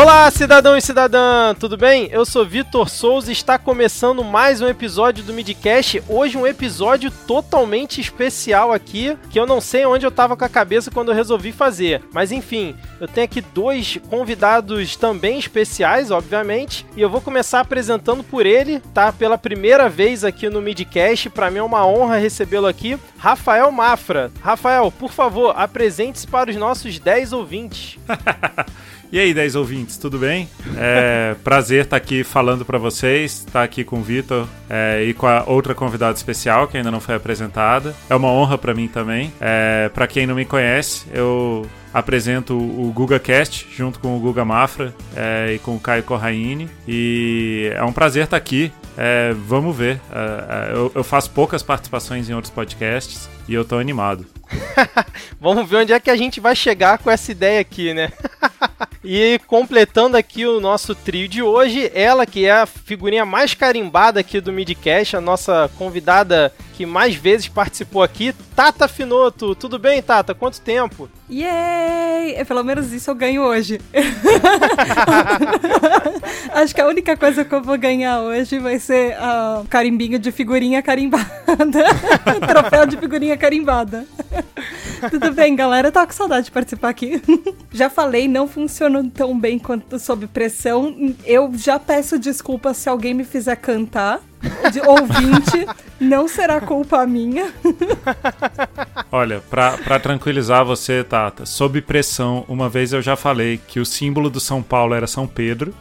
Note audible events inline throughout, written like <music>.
Olá, cidadão e cidadã, tudo bem? Eu sou Vitor Souza e está começando mais um episódio do Midcast. Hoje um episódio totalmente especial aqui, que eu não sei onde eu estava com a cabeça quando eu resolvi fazer. Mas enfim, eu tenho aqui dois convidados também especiais, obviamente, e eu vou começar apresentando por ele, tá? Pela primeira vez aqui no Midcast, para mim é uma honra recebê-lo aqui, Rafael Mafra. Rafael, por favor, apresente-se para os nossos 10 ouvintes. <laughs> E aí, 10 ouvintes, tudo bem? É prazer estar aqui falando para vocês, estar aqui com o Vitor é, e com a outra convidada especial que ainda não foi apresentada. É uma honra para mim também. É, para quem não me conhece, eu apresento o GugaCast junto com o Guga Mafra é, e com o Caio Corraine. E é um prazer estar aqui. É, vamos ver. É, é eu, eu, faço poucas participações em outros podcasts e eu tô animado. <laughs> vamos ver onde é que a gente vai chegar com essa ideia aqui, né? <laughs> e completando aqui o nosso trio de hoje, ela que é a figurinha mais carimbada aqui do Midcast, a nossa convidada que mais vezes participou aqui, Tata Finoto. Tudo bem, Tata? Quanto tempo? Yay! É, pelo menos isso eu ganho hoje. <laughs> Acho que a única coisa que eu vou ganhar hoje vai ser uh, carimbinho de figurinha carimbada. <laughs> Troféu de figurinha carimbada. Tudo bem, galera? Eu tava com saudade de participar aqui. <laughs> já falei, não funciona tão bem quanto sob pressão. Eu já peço desculpas se alguém me fizer cantar de ouvinte, não será culpa minha. Olha, pra, pra tranquilizar você, Tata, sob pressão, uma vez eu já falei que o símbolo do São Paulo era São Pedro.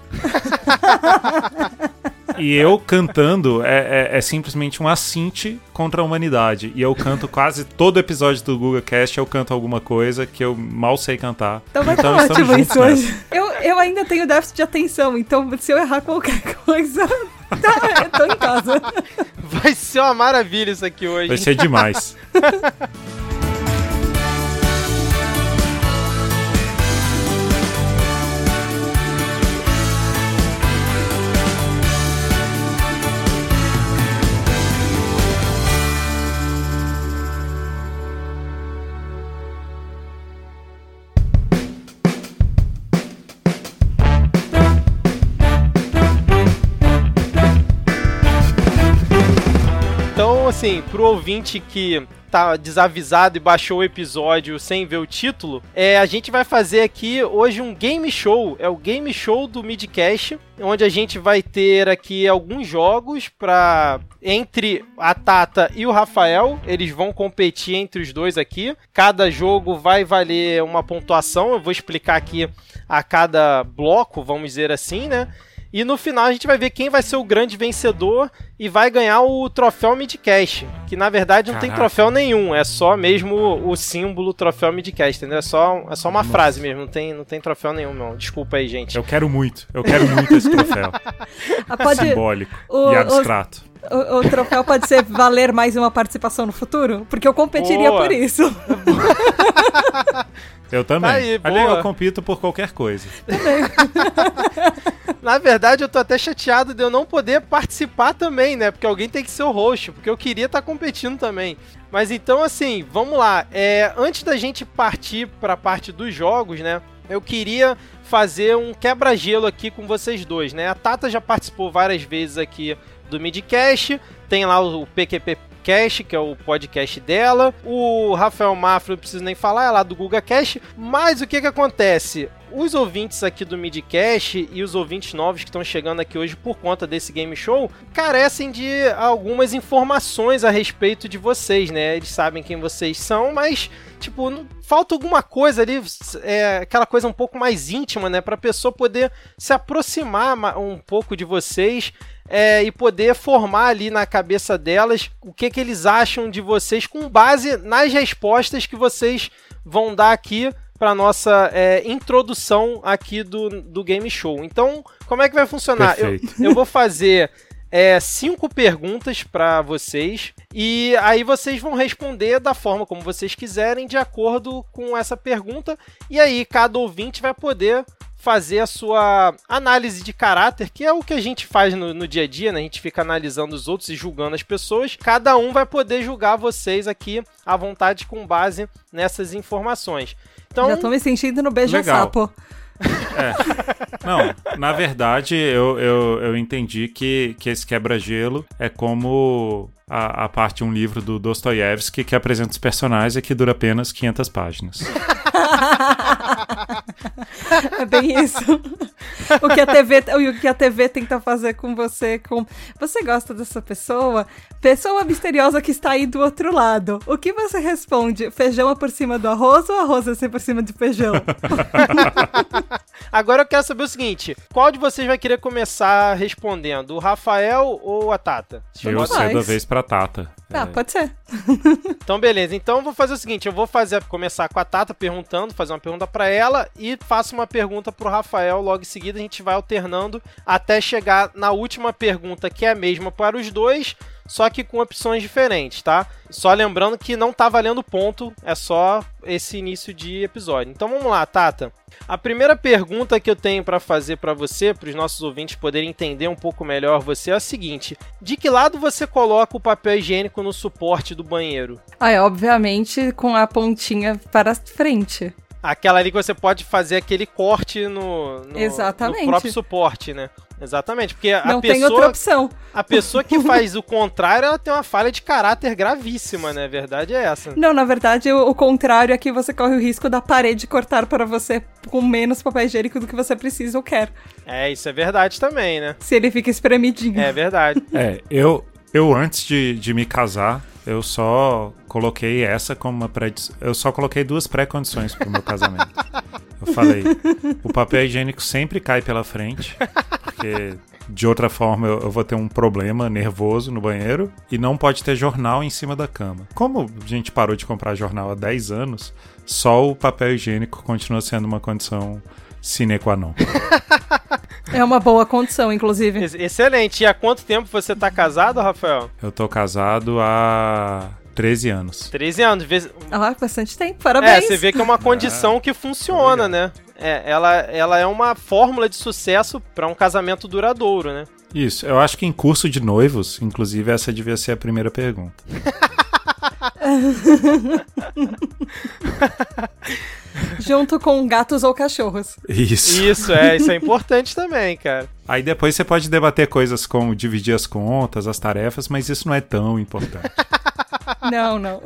E eu cantando é, é, é, simplesmente um assinte contra a humanidade. E eu canto quase todo episódio do Google Cast, eu canto alguma coisa que eu mal sei cantar. Então vai então, estar ótimo isso hoje. Eu, eu ainda tenho déficit de atenção, então se eu errar qualquer coisa, <laughs> tá, eu tô em casa. Vai ser uma maravilha isso aqui hoje. Vai ser demais. <laughs> assim, pro ouvinte que tá desavisado e baixou o episódio sem ver o título, é, a gente vai fazer aqui hoje um game show. É o game show do Midcast, onde a gente vai ter aqui alguns jogos para entre a Tata e o Rafael. Eles vão competir entre os dois aqui. Cada jogo vai valer uma pontuação. Eu vou explicar aqui a cada bloco, vamos dizer assim, né? E no final a gente vai ver quem vai ser o grande vencedor e vai ganhar o troféu Midcast. Que na verdade não Caraca. tem troféu nenhum, é só mesmo o símbolo troféu Midcast, entendeu? É só, é só uma Nossa. frase mesmo, não tem, não tem troféu nenhum, não. Desculpa aí, gente. Eu quero muito, eu quero muito esse troféu. <laughs> Ah. Simbólico o, e abstrato. O, o, troféu pode ser valer mais uma participação no futuro? Porque eu competiria Boa. por isso. <laughs> Eu também. Tá aí, Aliás, eu compito por qualquer coisa. Também. <laughs> Na verdade, eu tô até chateado de eu não poder participar também, né? Porque alguém tem que ser o host, porque eu queria estar tá competindo também. Mas então, assim, vamos lá. É, antes da gente partir para a parte dos jogos, né? Eu queria fazer um quebra-gelo aqui com vocês dois, né? A Tata já participou várias vezes aqui do Midcast, tem lá o PQP Cast, que é o podcast dela. O Rafael Mafra, não preciso nem falar, é lá do Guga Cast. Mas o que que acontece? Os ouvintes aqui do Midcast e os ouvintes novos que estão chegando aqui hoje por conta desse game show carecem de algumas informações a respeito de vocês, né? Eles sabem quem vocês são, mas tipo, falta alguma coisa ali, é, aquela coisa um pouco mais íntima, né? Pra pessoa poder se aproximar um pouco de vocês é, e poder formar ali na cabeça delas o que, que eles acham de vocês com base nas respostas que vocês vão dar aqui para nossa é, introdução aqui do, do game show. Então, como é que vai funcionar? Eu, eu, vou fazer é, cinco perguntas para vocês e aí vocês vão responder da forma como vocês quiserem, de acordo com essa pergunta. E aí cada ouvinte vai poder fazer a sua análise de caráter, que é o que a gente faz no, no, dia a dia, né? A gente fica analisando os outros e julgando as pessoas. Cada um vai poder julgar vocês aqui à vontade com base nessas informações. Então, Já tô me sentindo no beijo sapo. É. Não, na verdade, eu, eu, eu entendi que, que esse quebra-gelo é como a, a parte de um livro do Dostoiévski que apresenta os personagens e que dura apenas 500 páginas. <laughs> <laughs> é bem isso. O que a TV, o que a TV tenta fazer com você, com você gosta dessa pessoa? Pessoa misteriosa que está aí do outro lado. O que você responde? Feijão é por cima do arroz ou arroz é por cima do feijão? <laughs> Agora eu quero saber o seguinte: qual de vocês vai querer começar respondendo? O Rafael ou a Tata? Eu cedo a vez pra Tata. Ah, é. pode ser. <laughs> então, beleza. Então, eu vou fazer o seguinte: eu vou fazer começar com a Tata perguntando, fazer uma pergunta para ela e faço uma pergunta pro Rafael. Logo em seguida, a gente vai alternando até chegar na última pergunta, que é a mesma para os dois só que com opções diferentes, tá? Só lembrando que não tá valendo ponto, é só esse início de episódio. Então vamos lá, Tata. A primeira pergunta que eu tenho para fazer para você, para os nossos ouvintes poderem entender um pouco melhor você, é a seguinte: de que lado você coloca o papel higiênico no suporte do banheiro? Ah, é, obviamente com a pontinha para frente. Aquela ali que você pode fazer aquele corte no, no, Exatamente. no próprio suporte, né? Exatamente, porque a não pessoa. tem outra opção. A pessoa que <laughs> faz o contrário, ela tem uma falha de caráter gravíssima, né? A verdade é essa. Não, na verdade, o, o contrário é que você corre o risco da parede cortar para você com menos papel higiênico do que você precisa ou quer. É, isso é verdade também, né? Se ele fica espremidinho. É verdade. é, eu, eu antes de, de me casar, eu só coloquei essa como uma pré Eu só coloquei duas pré-condições pro meu casamento. Eu falei, o papel higiênico sempre cai pela frente, porque de outra forma eu, eu, vou ter um problema nervoso no banheiro e não pode ter jornal em cima da cama. Como a gente parou de comprar jornal há 10 anos, só o papel higiênico continua sendo uma condição sine qua non. É uma boa condição, inclusive. Excelente. E há quanto tempo você tá casado, Rafael? Eu tô casado há 13 anos. 13 anos. Vez... Ah, bastante tempo. Parabéns. É, você vê que é uma <laughs> condição é. que funciona, né? É, ela, ela é uma fórmula de sucesso para um casamento duradouro, né? Isso. Eu acho que em curso de noivos, inclusive, essa devia ser a primeira pergunta. <laughs> <laughs> <laughs> Junto com gatos ou cachorros. Isso. Isso, é, isso é <laughs> importante também, cara. Aí depois você pode debater coisas como dividir as contas, as tarefas, mas isso não é tão importante. <laughs> Não, não.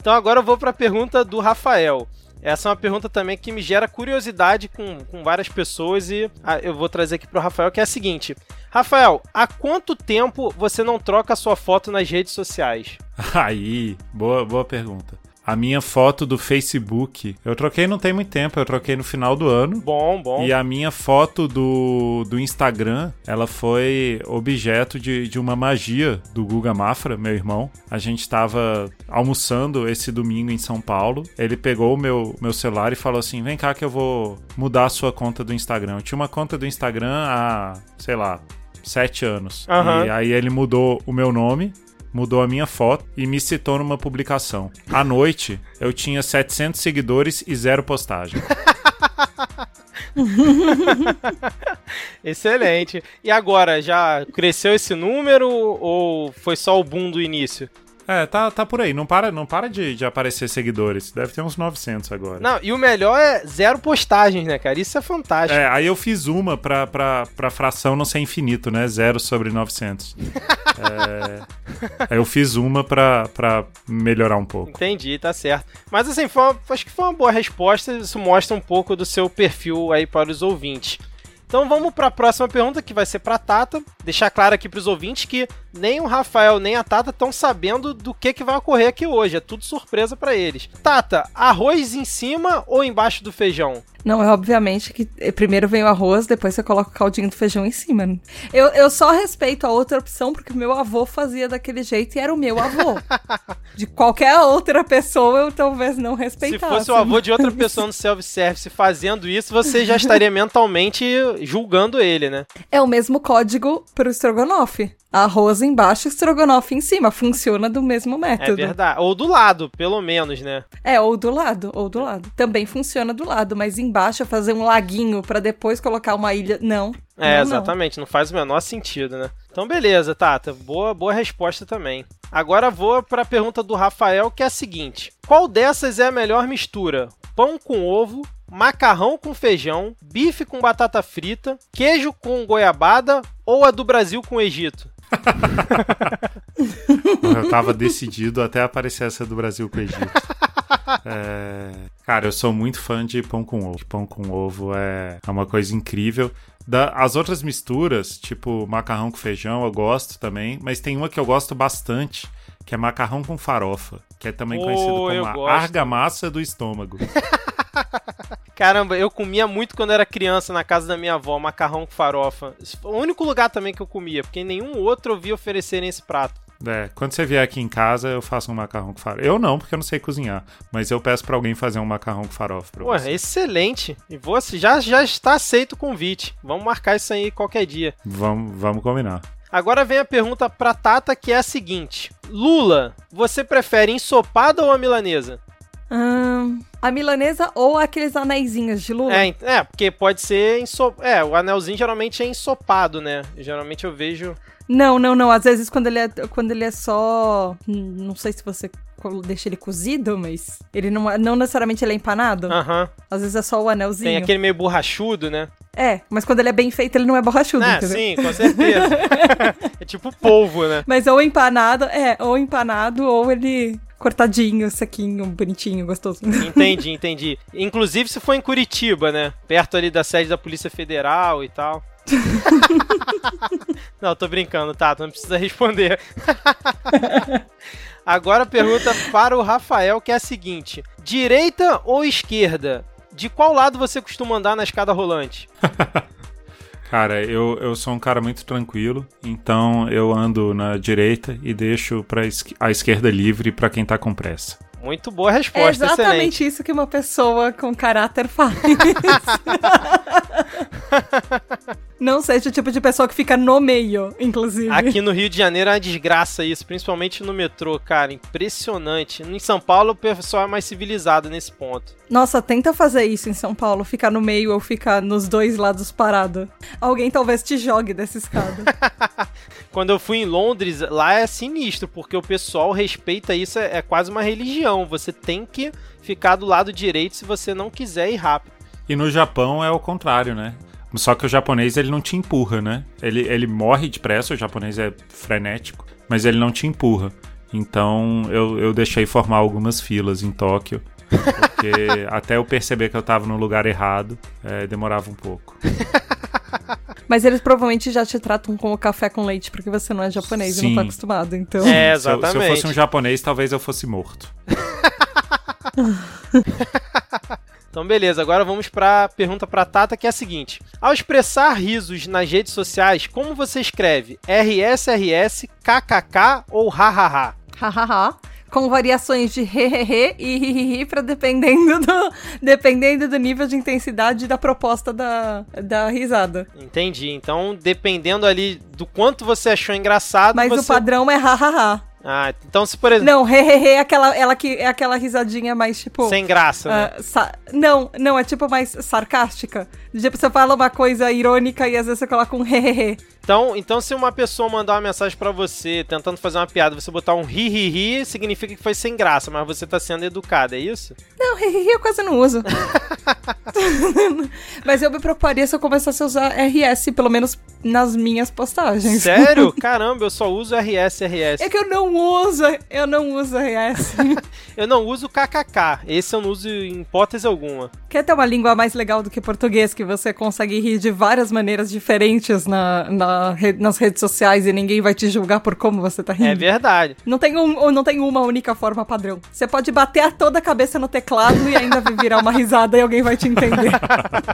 então agora eu vou para a pergunta do Rafael. Essa é uma pergunta também que me gera curiosidade com, com várias pessoas e ah, eu vou trazer aqui para o Rafael, que é a seguinte. Rafael, há quanto tempo você não troca a sua foto nas redes sociais? Aí, boa, boa pergunta. A minha foto do Facebook, eu troquei não tem muito tempo, eu troquei no final do ano. Bom, bom. E a minha foto do, do Instagram, ela foi objeto de, de uma magia do Guga Mafra, meu irmão. A gente estava almoçando esse domingo em São Paulo. Ele pegou o meu, meu celular e falou assim: vem cá que eu vou mudar a sua conta do Instagram. Eu tinha uma conta do Instagram há, sei lá, sete anos. Uhum. E aí ele mudou o meu nome mudou a minha foto e me citou numa publicação. À noite, eu tinha 700 seguidores e zero postagem. <laughs> Excelente. E agora, já cresceu esse número ou foi só o boom do início? É, tá, tá por aí. Não para, não para de, de aparecer seguidores. Deve ter uns 900 agora. Não, e o melhor é zero postagens, né, cara? Isso é fantástico. É, aí eu fiz uma pra, pra, pra fração não ser infinito, né? Zero sobre 900. é, aí eu fiz uma pra, pra melhorar um pouco. Entendi, tá certo. Mas assim, uma, acho que foi uma boa resposta. Isso mostra um pouco do seu perfil aí para os ouvintes. Então vamos para a próxima pergunta que vai ser para Tata. Deixar claro aqui para os ouvintes que nem o Rafael nem a Tata estão sabendo do que, que vai ocorrer aqui hoje. É tudo surpresa para eles. Tata, arroz em cima ou embaixo do feijão? Não, é obviamente que primeiro vem o arroz, depois você coloca o caldinho do feijão em cima. Eu, eu só respeito a outra opção porque meu avô fazia daquele jeito e era o meu avô. <laughs> de qualquer outra pessoa eu talvez não respeitasse. Se fosse o avô de outra pessoa no self-service fazendo isso, você já estaria <laughs> mentalmente julgando ele, né? É o mesmo código pro estrogonofe. Arroz embaixo, estrogonofe em cima. Funciona do mesmo é método. É verdade. Ou do lado, pelo menos, né? É, ou do lado, ou do lado. Também funciona do lado, mas embaixo fazer um laguinho para depois colocar uma ilha, não. É, não, exatamente. Não. não faz o menor sentido, né? Então, beleza, Tata. Boa, boa resposta também. Agora vou para a pergunta do Rafael, que é a seguinte: Qual dessas é a melhor mistura? Pão com ovo, macarrão com feijão, bife com batata frita, queijo com goiabada ou a do Brasil com Egito? <laughs> eu tava decidido até aparecer essa do Brasil com Egito. É... Cara, eu sou muito fã de pão com ovo. Pão com ovo é uma coisa incrível. Da, as outras misturas, tipo macarrão com feijão, eu gosto também, mas tem uma que eu gosto bastante, que é macarrão com farofa, que é também oh, conhecido como a gosto. argamassa do estômago. Caramba, eu comia muito quando era criança na casa da minha avó, macarrão com farofa. O único lugar também que eu comia, porque nenhum outro eu vi oferecerem esse prato. É, quando você vier aqui em casa, eu faço um macarrão com farofa. Eu não, porque eu não sei cozinhar. Mas eu peço para alguém fazer um macarrão com farofa pra Pô, você. excelente. E você já, já está aceito o convite. Vamos marcar isso aí qualquer dia. Vamos, vamos combinar. Agora vem a pergunta pra Tata, que é a seguinte: Lula, você prefere ensopada ou a milanesa? Hum, a milanesa ou aqueles anéisinhos de lula? É, é porque pode ser ensop... É, o anelzinho geralmente é ensopado, né? Geralmente eu vejo. Não, não, não. Às vezes quando ele é, quando ele é só. Não sei se você deixa ele cozido, mas ele não, não necessariamente ele é empanado. Aham. Uhum. Às vezes é só o anelzinho. Tem aquele meio borrachudo, né? É, mas quando ele é bem feito, ele não é borrachudo, é, entendeu? Sim, com certeza. <laughs> é tipo polvo, né? Mas ou empanado, é, ou empanado, ou ele cortadinho, sequinho, bonitinho, gostoso. <laughs> Entendi, entendi. Inclusive se for em Curitiba, né? Perto ali da sede da Polícia Federal e tal. <laughs> não, tô brincando, tá? Não precisa responder. <laughs> Agora a pergunta para o Rafael, que é a seguinte: direita ou esquerda? De qual lado você costuma andar na escada rolante? Cara, eu, eu sou um cara muito tranquilo, então eu ando na direita e deixo pra a esquerda livre para quem tá com pressa. Muito boa resposta, É exatamente excelente. isso que uma pessoa com caráter faz. <laughs> Não seja o tipo de pessoa que fica no meio, inclusive. Aqui no Rio de Janeiro é uma desgraça isso, principalmente no metrô, cara. Impressionante. Em São Paulo o pessoal é mais civilizado nesse ponto. Nossa, tenta fazer isso em São Paulo, ficar no meio ou ficar nos dois lados parado. Alguém talvez te jogue dessa escada. <laughs> Quando eu fui em Londres, lá é sinistro, porque o pessoal respeita isso, é, é quase uma religião. Você tem que ficar do lado direito se você não quiser ir rápido. E no Japão é o contrário, né? Só que o japonês ele não te empurra, né? Ele, ele morre depressa, o japonês é frenético, mas ele não te empurra. Então eu, eu deixei formar algumas filas em Tóquio. Porque <laughs> até eu perceber que eu tava no lugar errado, é, demorava um pouco. <laughs> Mas eles provavelmente já te tratam como café com leite, porque você não é japonês Sim. e não tá acostumado, então... É, exatamente. Se eu, se eu fosse um japonês, talvez eu fosse morto. <laughs> Então, beleza, agora vamos para a pergunta para Tata, que é a seguinte: Ao expressar risos nas redes sociais, como você escreve? RSRS, KKK ou hahaha? Hahaha. Com variações de hehehe e hihihi para dependendo do, dependendo do nível de intensidade da proposta da, da risada. Entendi. Então, dependendo ali do quanto você achou engraçado. Mas você... o padrão é hahaha. Ah, então se por exemplo. Não, hehehe é aquela, ela que, é aquela risadinha mais tipo. Sem graça, né? Uh, não, não, é tipo mais sarcástica. Tipo, você fala uma coisa irônica e às vezes você coloca um hehehe. Então, então, se uma pessoa mandar uma mensagem para você tentando fazer uma piada, você botar um ri, ri, ri, significa que foi sem graça, mas você tá sendo educada, é isso? Não, ri, ri, ri eu quase não uso. <laughs> mas eu me preocuparia se eu começasse a usar RS, pelo menos nas minhas postagens. Sério? <laughs> Caramba, eu só uso RS, RS. É que eu não uso, eu não uso RS. <laughs> eu não uso KKK, esse eu não uso em hipótese alguma. Quer ter uma língua mais legal do que português, que você consegue rir de várias maneiras diferentes na, na nas redes sociais e ninguém vai te julgar por como você tá rindo. É verdade. Não tem, um, não tem uma única forma padrão. Você pode bater a toda a cabeça no teclado e ainda virar uma risada e alguém vai te entender.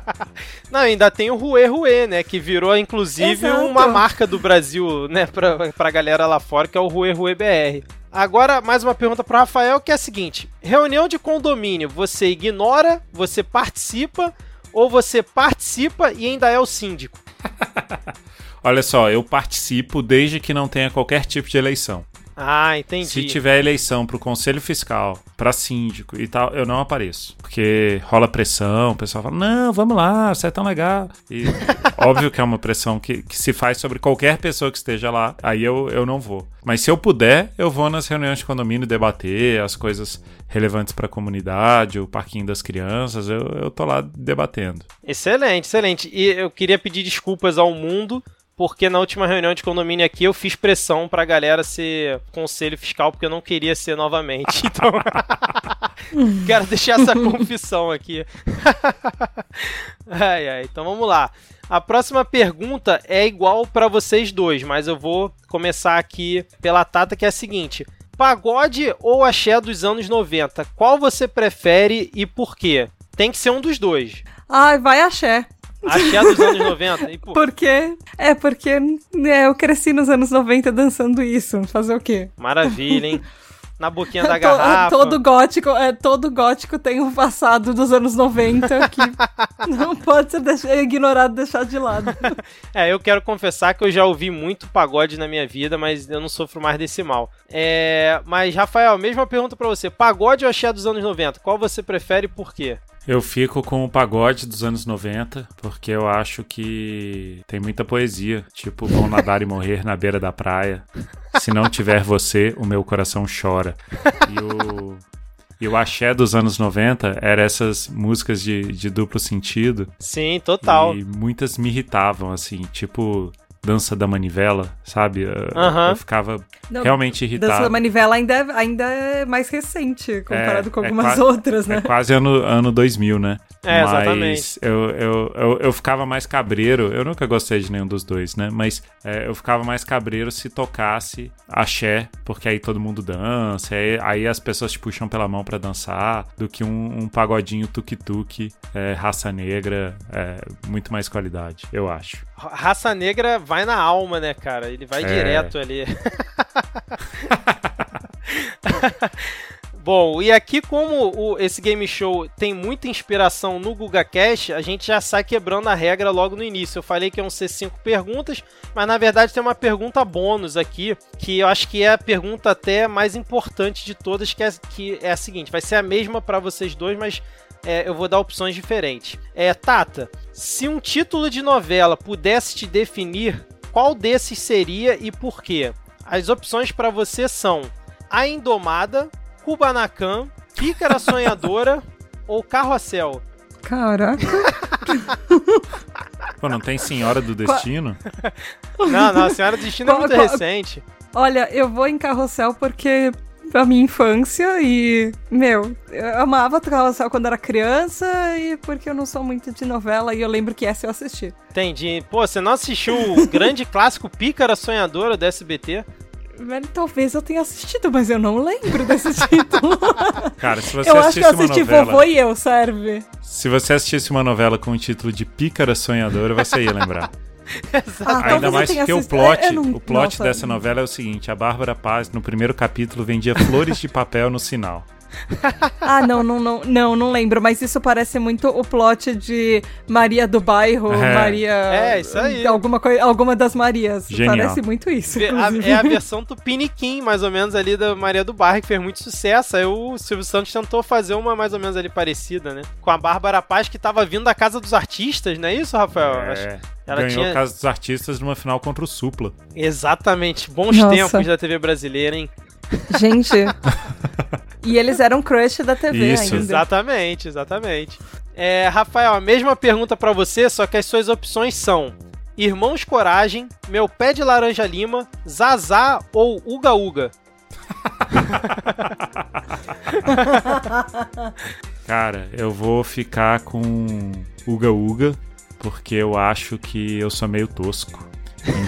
<laughs> Não, ainda tem o Rue Rue, né? Que virou, inclusive, Exato. uma marca do Brasil, né? Pra, pra galera lá fora, que é o Rue Rue BR. Agora, mais uma pergunta pro Rafael, que é a seguinte: reunião de condomínio, você ignora, você participa, ou você participa e ainda é o síndico? <laughs> Olha só, eu participo desde que não tenha qualquer tipo de eleição. Ah, entendi. Se tiver eleição para o Conselho Fiscal, para síndico e tal, eu não apareço. Porque rola pressão, o pessoal fala: não, vamos lá, você é tão legal. E <laughs> Óbvio que é uma pressão que, que se faz sobre qualquer pessoa que esteja lá, aí eu, eu não vou. Mas se eu puder, eu vou nas reuniões de condomínio debater as coisas relevantes para a comunidade, o parquinho das crianças, eu, eu tô lá debatendo. Excelente, excelente. E eu queria pedir desculpas ao mundo porque na última reunião de condomínio aqui eu fiz pressão pra galera ser conselho fiscal, porque eu não queria ser novamente. <laughs> Então, <laughs> quero deixar essa confissão aqui. <laughs> ai, ai. Então vamos lá. A próxima pergunta é igual para vocês dois, mas eu vou começar aqui pela Tata, que é a seguinte: Pagode ou axé dos anos 90? Qual você prefere e por quê? Tem que ser um dos dois. Ai, vai axé. Axé dos anos 90? E por... Quê? É, porque né, eu cresci nos anos 90 dançando isso. Fazer o quê? Maravilha, hein? <laughs> Na boquinha da To- garrafa. Todo gótico, é, todo gótico tem um passado dos anos 90 que <laughs> não pode ser deix- ignorado, deixado de lado. <laughs> É, eu quero confessar que eu já ouvi muito pagode na minha vida, mas eu não sofro mais desse mal. É, mas, Rafael, mesma pergunta pra você. Pagode ou axé dos anos 90? Qual você prefere e por quê? Eu fico com o pagode dos anos 90, porque eu acho que tem muita poesia. Tipo, vão nadar e morrer na beira da praia. Se não tiver você, o meu coração chora. E o, e o axé dos anos 90 era essas músicas de, de duplo sentido. Sim, total. E muitas me irritavam, assim, tipo Dança da Manivela, sabe? Eu, Aham. eu ficava Não, realmente Dança da irritado. Manivela ainda é, ainda é mais recente, comparado É, com é algumas qua- outras, né? É quase ano, ano 2000, né? É, Mas exatamente. Eu, eu, eu, eu ficava mais cabreiro. Eu nunca gostei de nenhum dos dois, né? Mas é, eu ficava mais cabreiro se tocasse axé, porque aí todo mundo dança, aí, aí as pessoas te puxam pela mão pra dançar, do que um, um pagodinho tuk-tuk, é, raça negra, é, muito mais qualidade, eu acho. Raça negra vai na alma, né, cara? Ele vai É. direto ali. <laughs> <laughs> Bom, e aqui como o- esse game show tem muita inspiração no GugaCast, a gente já sai quebrando a regra logo no início. Eu falei que iam ser cinco perguntas, mas na verdade tem uma pergunta bônus aqui, que eu acho que é a pergunta até mais importante de todas, que é, que é a seguinte, vai ser a mesma para vocês dois, mas é, eu vou dar opções diferentes. É, Tata, se um título de novela pudesse te definir, qual desses seria e por quê? As opções para você são A Indomada, Kubanacan, Pícara Sonhadora ou Carrossel. Caraca. Pô, não tem Senhora do Destino? Não, não, a Senhora do Destino é muito qual- recente. Olha, eu vou em carrossel porque a minha infância e, meu, eu amava carrossel quando era criança e porque eu não sou muito de novela e eu lembro que essa eu assisti. Entendi. Pô, você não assistiu o grande clássico Pícara Sonhadora do SBT? Velho, talvez eu tenha assistido, mas eu não lembro desse <laughs> título. Cara, se você eu acho que eu assistisse uma assisti novela... Vovô e Eu, serve. Se você assistisse uma novela com o título de Pícara Sonhadora, você ia lembrar. <laughs> Ah, Ainda mais porque o plot, eu não- o plot nossa. dessa novela é o seguinte: a Bárbara Paz, no primeiro capítulo, vendia flores de papel no sinal. <laughs> Ah, não, não, não, não, não lembro, mas isso parece muito o plot de Maria do Bairro, É. Maria. É, isso aí. Alguma, coi- alguma das Marias. Genial. Parece muito isso. Ve- a- inclusive. é a <laughs> versão Tupiniquim, mais ou menos, ali da Maria do Bairro, que fez muito sucesso. Aí o Silvio Santos tentou fazer uma mais ou menos ali parecida, né? Com a Bárbara Paz, que tava vindo da Casa dos Artistas, não é isso, Rafael? Acho- É, ela ganhou tinha- a Casa dos Artistas numa final contra o Supla. Exatamente. Bons Nossa. tempos da TV brasileira, hein? Gente. <laughs> e eles eram crush da TV Isso. ainda. Exatamente, exatamente. É, Rafael, a mesma pergunta pra você, só que as suas opções são Irmãos Coragem, Meu Pé de Laranja Lima, Zazá ou Uga Uga? <laughs> Cara, eu vou ficar com Uga Uga, porque eu acho que eu sou meio tosco.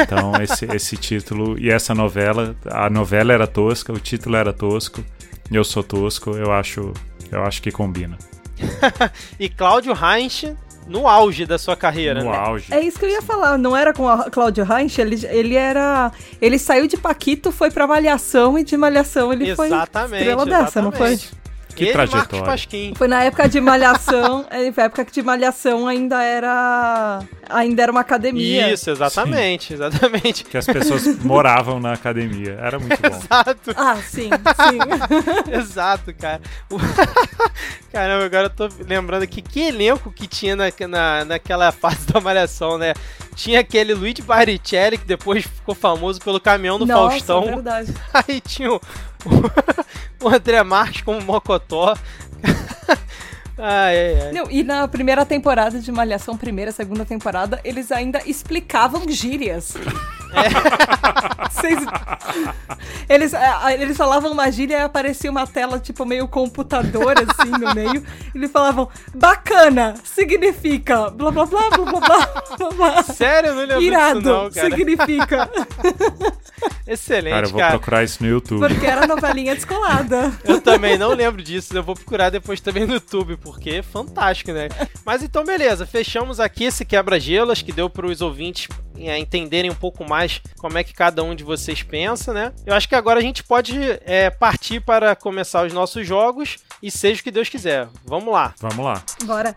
Então, esse, esse título e essa novela, a novela era tosca, o título era tosco, eu sou tosco, eu acho, eu acho que combina. <laughs> E Cláudio Heinz no auge da sua carreira, No né? auge. É isso que eu ia falar, não era com a Cláudio Heinz, ele, ele era. Ele saiu de Paquito, foi pra Malhação e de Malhação ele foi Exatamente, estrela dessa, não foi? exatamente. Que Ele trajetória. Foi na época de Malhação, <laughs> é, foi na época que de Malhação ainda era Ainda era uma academia. Isso, exatamente, exatamente. Que as pessoas <laughs> moravam na academia. Era muito bom. Exato, Ah, sim, sim. <laughs> exato, cara. <laughs> Caramba, agora eu tô lembrando aqui que elenco que tinha na, na, naquela fase da Malhação, né? Tinha aquele Luigi Baricelli, que depois ficou famoso pelo caminhão do Nossa, Faustão. verdade. Aí tinha o, o André Marques como Mocotó. Ai, ai, ai. Não, e na primeira temporada de Malhação, primeira, segunda temporada, eles ainda explicavam gírias. É. <laughs> Vocês... Eles, é, eles falavam magia e aparecia uma tela, tipo, meio computador, assim, no meio. Eles falavam, bacana, significa blá blá blá blá blá blá blá. Sério, não lembro é Irado, disso não, cara. significa. <laughs> Excelente, cara. eu vou cara. procurar isso no YouTube. Porque era novelinha descolada. eu também não lembro disso, eu vou procurar depois também no YouTube, porque é fantástico, né? Mas então, beleza, fechamos aqui esse quebra-gelas que deu para os ouvintes é, entenderem um pouco mais como é que cada um de vocês pensa, né? Eu acho que agora a gente pode é, partir para começar os nossos jogos e seja o que Deus quiser. Vamos lá. Vamos lá. Bora.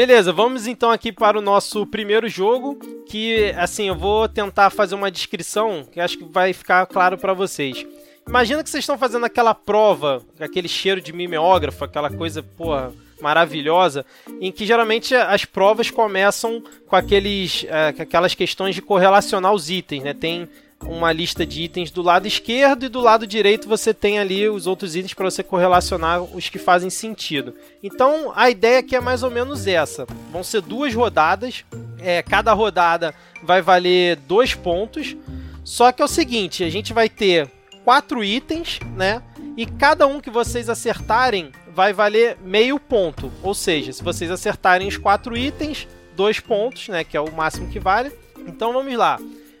Beleza, vamos então aqui para o nosso primeiro jogo, que assim, eu vou tentar fazer uma descrição que acho que vai ficar claro para vocês. Imagina que vocês estão fazendo aquela prova, aquele cheiro de mimeógrafo, aquela coisa, porra, maravilhosa, em que geralmente as provas começam com aqueles, com aquelas questões de correlacionar os itens, né? Tem uma lista de itens do lado esquerdo e do lado direito você tem ali os outros itens para você correlacionar os que fazem sentido. Então a ideia aqui é mais ou menos essa: vão ser duas rodadas, é, cada rodada vai valer dois pontos. Só que é o seguinte: a gente vai ter quatro itens, né? E cada um que vocês acertarem vai valer meio ponto. Ou seja, se vocês acertarem os quatro itens, dois pontos, né? Que é o máximo que vale. Então vamos lá.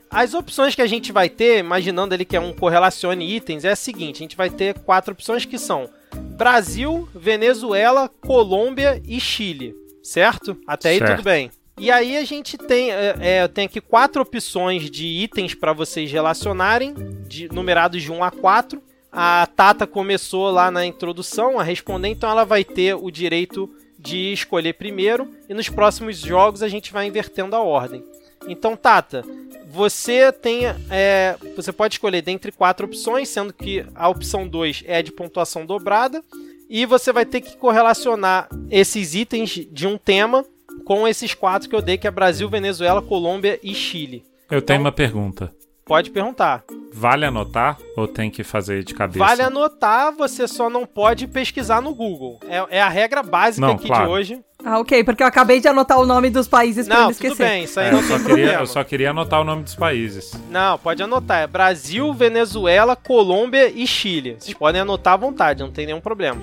As opções que a gente vai ter, imaginando ali que é um correlacione itens, é a seguinte: a gente vai ter quatro opções que são Brasil, Venezuela, Colômbia e Chile. Certo? Até aí Certo. tudo bem. E aí a gente tem, é, é, tem aqui quatro opções de itens para vocês relacionarem, de, numerados de 1 a 4. A Tata começou lá na introdução a responder, então ela vai ter o direito de escolher primeiro. E nos próximos jogos a gente vai invertendo a ordem. Então, Tata, você tem. é, você pode escolher dentre quatro opções, sendo que a opção 2 é de pontuação dobrada. E você vai ter que correlacionar esses itens de um tema com esses quatro que eu dei, que é Brasil, Venezuela, Colômbia e Chile. Eu tenho Então- uma pergunta. Pode perguntar. Vale anotar ou tem que fazer de cabeça? Vale anotar, você só não pode pesquisar no Google. É, é a regra básica Não, aqui claro. de hoje. Ah, ok, porque eu acabei de anotar o nome dos países pra Não, não tudo esquecer. bem, isso aí É, não eu, só tem queria, eu só queria anotar o nome dos países. Não, pode anotar. É Brasil, Venezuela, Colômbia e Chile. Vocês podem anotar à vontade, não tem nenhum problema.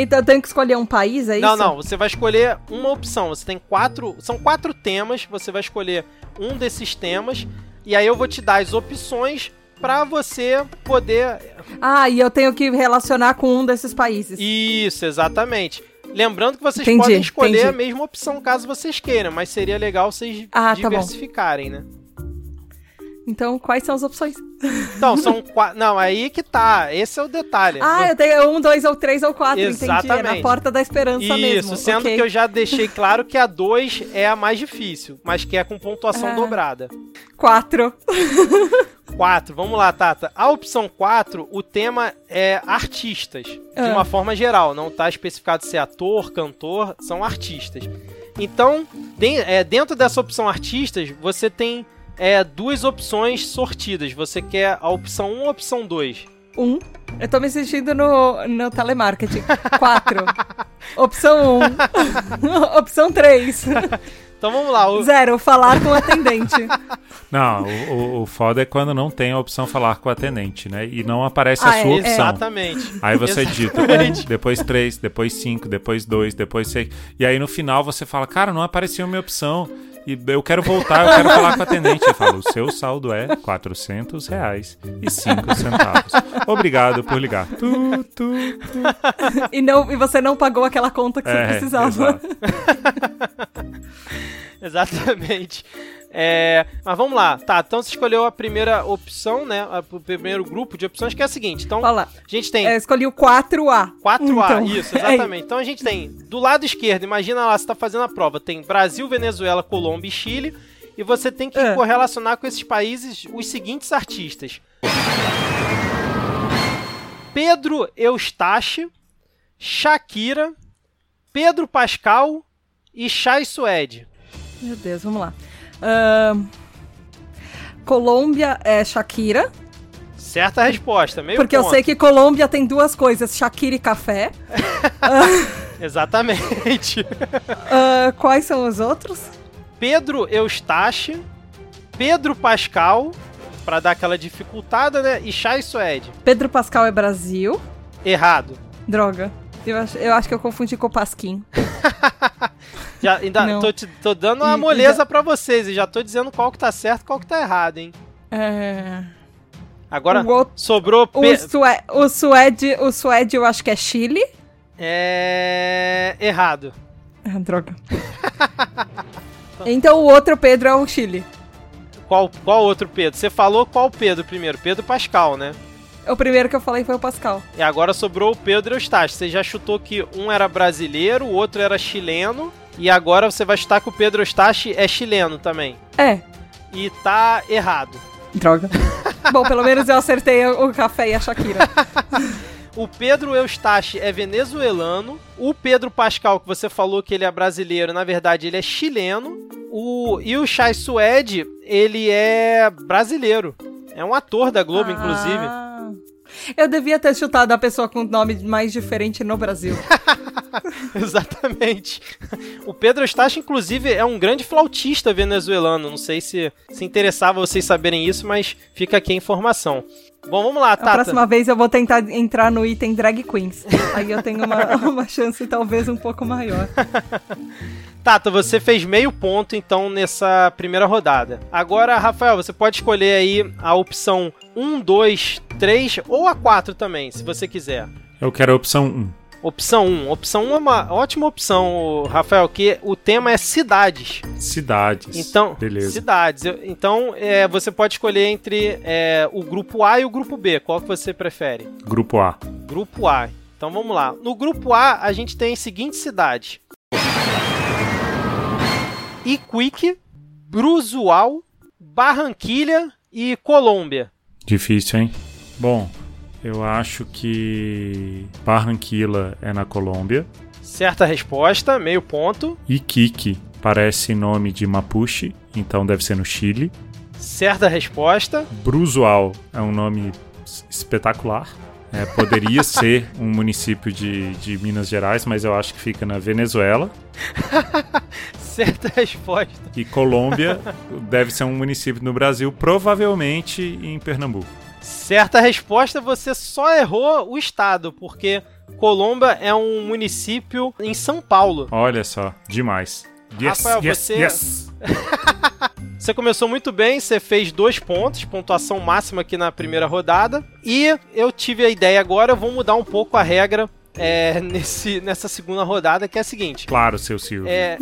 Então eu tenho que escolher um país, é não, isso? não, você vai escolher uma opção. Você tem quatro. São quatro temas, você vai escolher um desses temas. E aí eu vou te dar as opções pra você poder. Ah, e eu tenho que relacionar com um desses países. Isso, exatamente. Lembrando que vocês Entendi, podem escolher entendi. a mesma opção caso vocês queiram, mas seria legal vocês Ah, tá diversificarem, né? Então, quais são as opções? Então, são quatro. Não, aí que tá. Esse é o detalhe. Ah, eu tenho um, dois ou três ou quatro, entendi. É na Exatamente. porta da esperança Isso, mesmo. sendo ok. que eu já deixei claro que a 2 é a mais difícil, mas que é com pontuação Ah. dobrada. Quatro. 4, vamos lá, Tata. A opção 4, o tema é artistas, de Ah. uma forma geral. Não tá especificado se é ator, cantor, são artistas. Então, den- é, dentro dessa opção artistas, você tem é, duas opções sortidas. Você quer a opção 1 ou a opção 2? Um. Eu tô me sentindo no, no telemarketing. <laughs> Quatro. Opção um. <laughs> Opção três. <laughs> Então vamos lá. O... Zero. Falar com o atendente. Não, o, o, o foda é quando não tem a opção falar com o atendente, né? E não aparece Ah, a sua é, é. opção. Exatamente. Aí você digita Exatamente. um, depois três, depois cinco, depois dois, depois seis. E aí no final você fala, cara, não apareceu minha opção. E eu quero voltar, eu quero falar com o atendente. Ele fala, o seu saldo é 400 reais e 5 centavos. Obrigado por ligar. Tu, tu, tu. E, não, e você não pagou aquela conta que você É, precisava. exato. <laughs> Exatamente. É, mas vamos lá. Tá, então você escolheu a primeira opção, né? O primeiro grupo de opções, que é a seguinte. Então, a gente tem Eu escolhi o 4A. 4A, Então, <laughs> isso, é exatamente. Então a gente tem do lado esquerdo, imagina lá, você tá fazendo a prova, tem Brasil, Venezuela, Colômbia e Chile, e você tem que É. correlacionar com esses países os seguintes artistas: Pedro Eustache, Shakira, Pedro Pascal e Chai Suede. Meu Deus, vamos lá. Colômbia é Shakira. Certa resposta, meio porque eu ponto. sei que Colômbia tem duas coisas, Shakira e café. <laughs> Exatamente. <laughs> Ah, quais são os outros? Pedro Eustache, Pedro Pascal, pra dar aquela dificultada, né? E Chai Suede. Pedro Pascal é Brasil. Errado. Droga. Eu acho, eu acho que eu confundi com o Pasquim. <laughs> Já, ainda tô, te- tô dando uma E- e moleza já- pra vocês e já tô dizendo qual que tá certo e qual que tá errado, hein? É... Agora, o, outro- sobrou... o, Pe... Sue- o Suede, o Suede eu acho que é Chile. É... Errado. Ah, droga. <laughs> então o outro Pedro é o Chile. Qual, qual outro Pedro? Você falou qual Pedro primeiro? Pedro Pascal, né? O primeiro que eu falei foi o Pascal. E agora sobrou o Pedro Eustache. Você já chutou que um era brasileiro, o outro era chileno. E agora você vai chutar que o Pedro Eustache é chileno também. É, E tá errado. droga. <laughs> Bom, pelo menos eu acertei o o café e a Shakira. <laughs> O Pedro Eustache é venezuelano. O Pedro Pascal, que você falou que ele é brasileiro, na verdade ele é chileno. O... E o Chai Suede, ele é brasileiro. É um ator da Globo, inclusive. Ah. Eu devia ter chutado a pessoa com nome mais diferente no Brasil. <laughs> <laughs> Exatamente. O Pedro Eustache, inclusive, é um grande flautista venezuelano. Não sei se, se interessava vocês saberem isso, mas fica aqui a informação. Bom, vamos lá, A Tata. próxima vez eu vou tentar entrar no item drag queens. Aí eu tenho uma, <laughs> uma chance talvez um pouco maior. <laughs> Tata, você fez meio ponto então nessa primeira rodada. Agora, Rafael, você pode escolher aí a opção 1, 2, 3 ou a 4 também, se você quiser. Eu quero a opção 1. Opção 1. Opção 1 é uma ótima opção, Rafael, que o tema é cidades. Cidades. Então, Beleza. cidades. Então, é, você pode escolher entre é, o grupo A e o grupo B. Qual que você prefere? Grupo A. Grupo A. Então vamos lá. No grupo A, a gente tem as seguintes cidades: Iquique, Bruzual, Barranquilha e Colômbia. Difícil, hein? Bom, eu acho que Barranquilla é na Colômbia. Certa resposta, meio ponto. Iquique parece nome de Mapuche, então deve ser no Chile. Certa resposta. Bruzual é um nome espetacular. É, poderia <laughs> ser um município de, de Minas Gerais, mas eu acho que fica na Venezuela. <laughs> Certa resposta. E Colômbia deve ser um município no Brasil, provavelmente em Pernambuco. Certa resposta, você só errou o estado, porque Colômbia é um município em São Paulo. Olha só, demais. Yes, Rafael, yes, você- yes. <laughs> Você começou muito bem, você fez dois pontos, pontuação máxima aqui na primeira rodada. E eu tive a ideia agora, eu vou mudar um pouco a regra é, nesse, nessa segunda rodada, que é a seguinte. Claro, seu Silvio. É.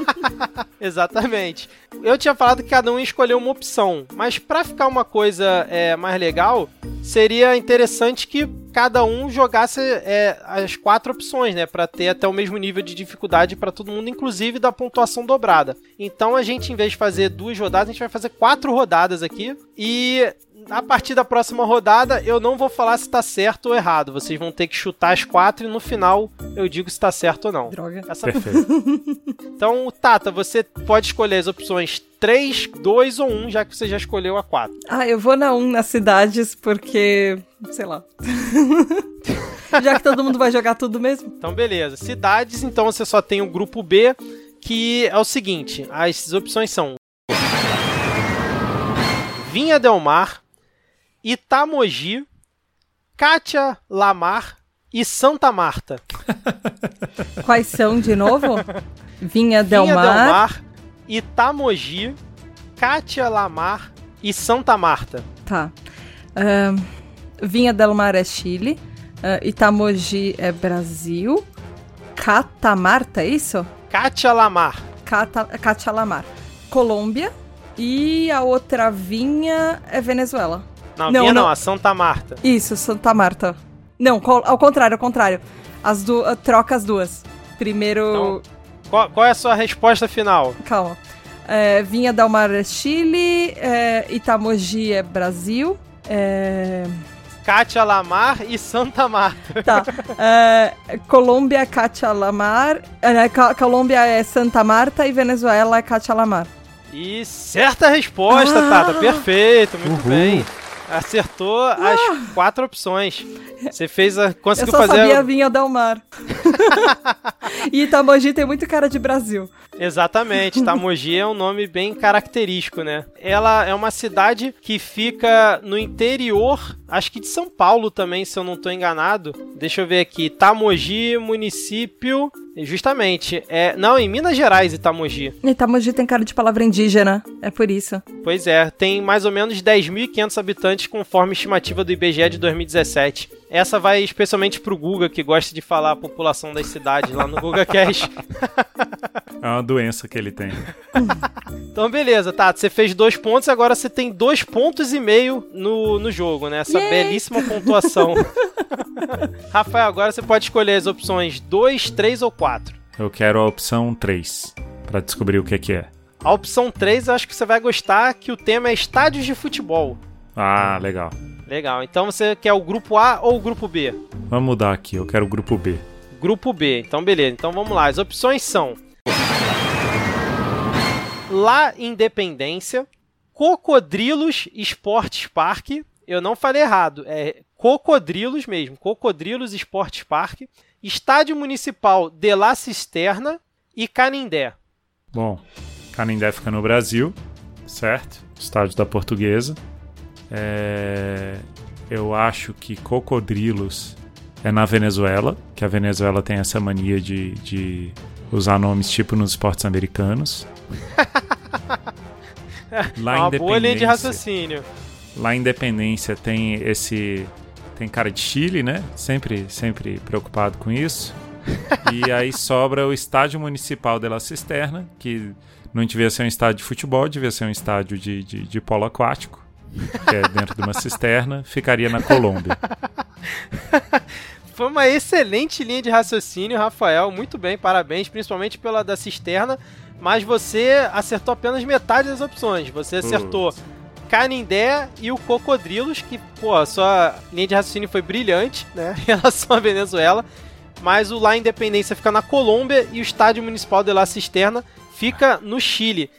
<laughs> Exatamente. Eu tinha falado que cada um ia escolher uma opção, mas pra ficar uma coisa é, mais legal, seria interessante que cada um jogasse é, as quatro opções, né, Pra ter até o mesmo nível de dificuldade pra todo mundo, inclusive da pontuação dobrada. Então a gente, em vez de fazer duas rodadas, a gente vai fazer quatro rodadas aqui e a partir da próxima rodada, eu não vou falar se tá certo ou errado. Vocês vão ter que chutar as quatro e no final eu digo se tá certo ou não. Droga. Essa Perfeito. <laughs> então, Tata, você pode escolher as opções 3, 2 ou 1, já que você já escolheu a 4. Ah, eu vou na 1 nas cidades porque. Sei lá. <laughs> Já que todo mundo vai jogar tudo mesmo. Então, beleza. Cidades, então você só tem o grupo B, que é o seguinte: as opções são Vinha Del Mar, Itamogi, Cátia Lamar e Santa Marta. <laughs> Quais são de novo? Vinha Del Vinha Mar. Del Mar, Itamogi, Cátia Lamar e Santa Marta. Tá. Ahn, Vinha Del Mar é Chile. Ah, Itamogi é Brasil. Catamarta, é isso? Cátia Lamar. Cata, Catalamar. Colômbia. E a outra vinha é Venezuela. Não, Não, vinha não, não. a Santa Marta. Isso, Santa Marta. Não, ao contrário, ao contrário. As du ah, troca as duas. Primeiro. Então- Qual, qual é a sua resposta final? Calma. É, Vinha Del Mar é Chile, é, Itamogi é Brasil. É, Cátia Lamar e Santa Marta. tá. É, Colômbia é Cátia Lamar. É, né, Colômbia é Santa Marta e Venezuela é Cátia Lamar. E certa resposta, Ah! Tata. Perfeito, muito Uhul. bem. Acertou as quatro opções. Você fez a. Eu Conseguiu só fazer. sabia Vinha Del Mar. <laughs> e Itamogi tem muito cara de Brasil. Exatamente, Tamogi é um nome bem característico, né? Ela é uma cidade que fica no interior, acho que de São Paulo também, se eu não estou enganado. Deixa eu ver aqui, Tamogi, município, justamente, é, não, em Minas Gerais, Itamogi. Itamogi tem cara de palavra indígena, é por isso. Pois é, tem mais ou menos 10.500 habitantes conforme estimativa do IBGE de 2017. Essa vai especialmente pro Guga, que gosta de falar a população das cidades lá no GugaCast. É uma doença que ele tem. Então, beleza, Tato. Você fez dois pontos, agora você tem dois pontos e meio no, no jogo, né? Essa Yay! belíssima pontuação. <laughs> Rafael, agora você pode escolher as opções 2, 3 ou 4. Eu quero a opção 3, pra descobrir o que que é. A opção 3 eu acho que você vai gostar, que o tema é estádios de futebol. Ah, legal. Legal. Então você quer o grupo A ou o grupo B? Vamos mudar aqui, eu quero o grupo B. Grupo B. Então, beleza. Então vamos lá. As opções são: La Independência, Cocodrilos Esportes Parque. Eu não falei errado, é Cocodrilos mesmo. Cocodrilos Esportes Parque, Estádio Municipal de La Cisterna e Canindé. Bom, Canindé fica no Brasil, certo? Estádio da Portuguesa. É, Eu acho que Cocodrilos é na Venezuela, que a Venezuela tem essa mania de, de usar nomes tipo nos esportes americanos. <laughs> Lá É uma boa linha de raciocínio. Lá em Independência tem esse. Tem cara de Chile, né? Sempre, sempre preocupado com isso. e aí sobra o Estádio Municipal de La Cisterna, que não devia ser um estádio de futebol, devia ser um estádio de, de, de polo aquático, que é dentro de uma cisterna, ficaria na Colômbia. <laughs> Foi uma excelente linha de raciocínio, Rafael. Muito bem, parabéns, principalmente pela da cisterna. Mas você acertou apenas metade das opções. Você acertou Canindé e o Cocodrilos, que, pô, a sua linha de raciocínio foi brilhante, né, <laughs> em relação à Venezuela. Mas o La Independência fica na Colômbia e o Estádio Municipal de La Cisterna fica no Chile.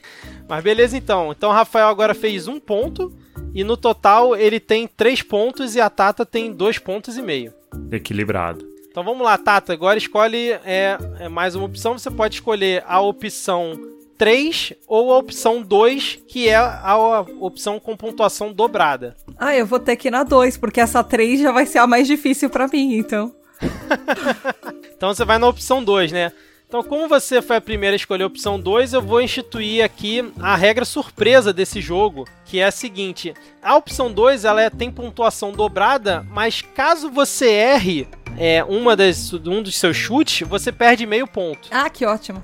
Mas beleza então. Então o Rafael agora fez um ponto e no total ele tem três pontos e a Tata tem dois pontos e meio. Equilibrado. Então vamos lá, Tata. Agora escolhe é, é mais uma opção. Você pode escolher a opção 3 ou a opção 2, que é a, opção com pontuação dobrada. Ah, eu vou ter que ir na 2, porque essa 3 já vai ser a mais difícil pra mim, então. <laughs> Então você vai na opção 2, né? Então, como você foi a primeira a escolher a opção 2, eu vou instituir aqui a regra surpresa desse jogo, que é a seguinte: a opção 2 ela é- tem pontuação dobrada, mas caso você erre é, uma das, um dos seus chutes, você perde meio ponto. Ah, que ótimo.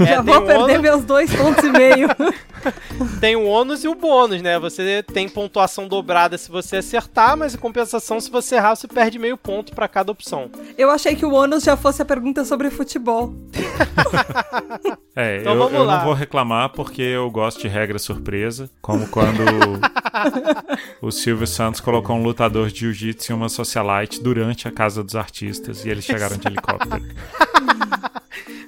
É, já vou perder ônus- meus dois pontos e meio. <laughs> Tem o ônus e o bônus, né? Você tem pontuação dobrada se você acertar, mas em compensação, se você errar, você perde meio ponto para cada opção. Eu achei que o ônus já fosse a pergunta sobre futebol. <laughs> É, Então eu, vamos eu lá. não vou reclamar porque eu gosto de regra surpresa, como quando <laughs> o Silvio Santos colocou um lutador de jiu-jitsu e uma socialite durante a Casa dos Artistas e eles chegaram de helicóptero.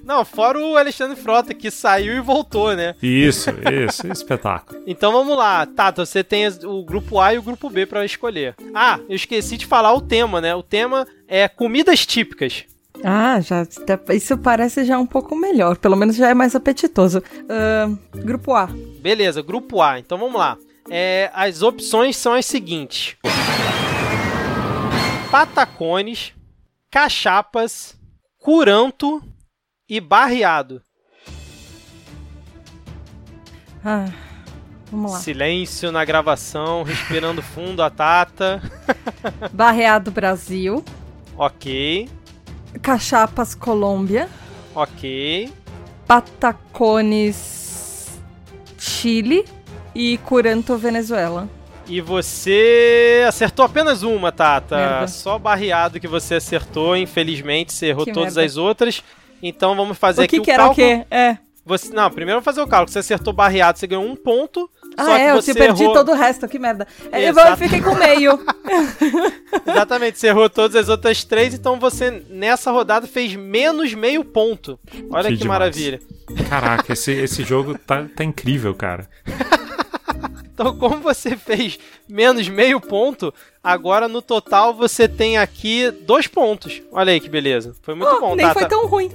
Não, fora o Alexandre Frota, que saiu e voltou, né? Isso, isso, espetáculo. <laughs> Então vamos lá, Tata, você tem o grupo A e o grupo B para escolher. Ah, eu esqueci de falar o tema, né? O tema é comidas típicas. Ah, já. Isso parece já um pouco melhor. Pelo menos já é mais apetitoso. Ahn, grupo A. Beleza, grupo A. Então vamos lá. É, as opções são as seguintes: patacones, cachapas, curanto e barreado. Ah, vamos lá. Silêncio na gravação, respirando <laughs> fundo a Tata. <laughs> Barreado Brasil. Ok, Cachapas Colômbia. ok. Patacones Chile e Curanto, Venezuela. E você acertou apenas uma, Tata. Merda. Só barreado que você acertou. Infelizmente, você errou Que todas merda. as outras. Então vamos fazer o aqui que, o que era o cálculo. quê? É. Você, não, primeiro vamos fazer o cálculo. Você acertou barreado, você ganhou um ponto. Ah, só é, que eu você te perdi errou... todo o resto, que merda. É, Eu Exato. fiquei com meio. <laughs> Exatamente, você errou todas as outras três, então você nessa rodada fez menos meio ponto. Olha Que que, maravilha. Caraca, esse, esse jogo tá, tá incrível, cara. <laughs> Então, como você fez menos meio ponto, agora no total você tem aqui dois pontos. Olha aí que beleza. Foi muito Oh, bom, nem tá? foi Tá- tão ruim.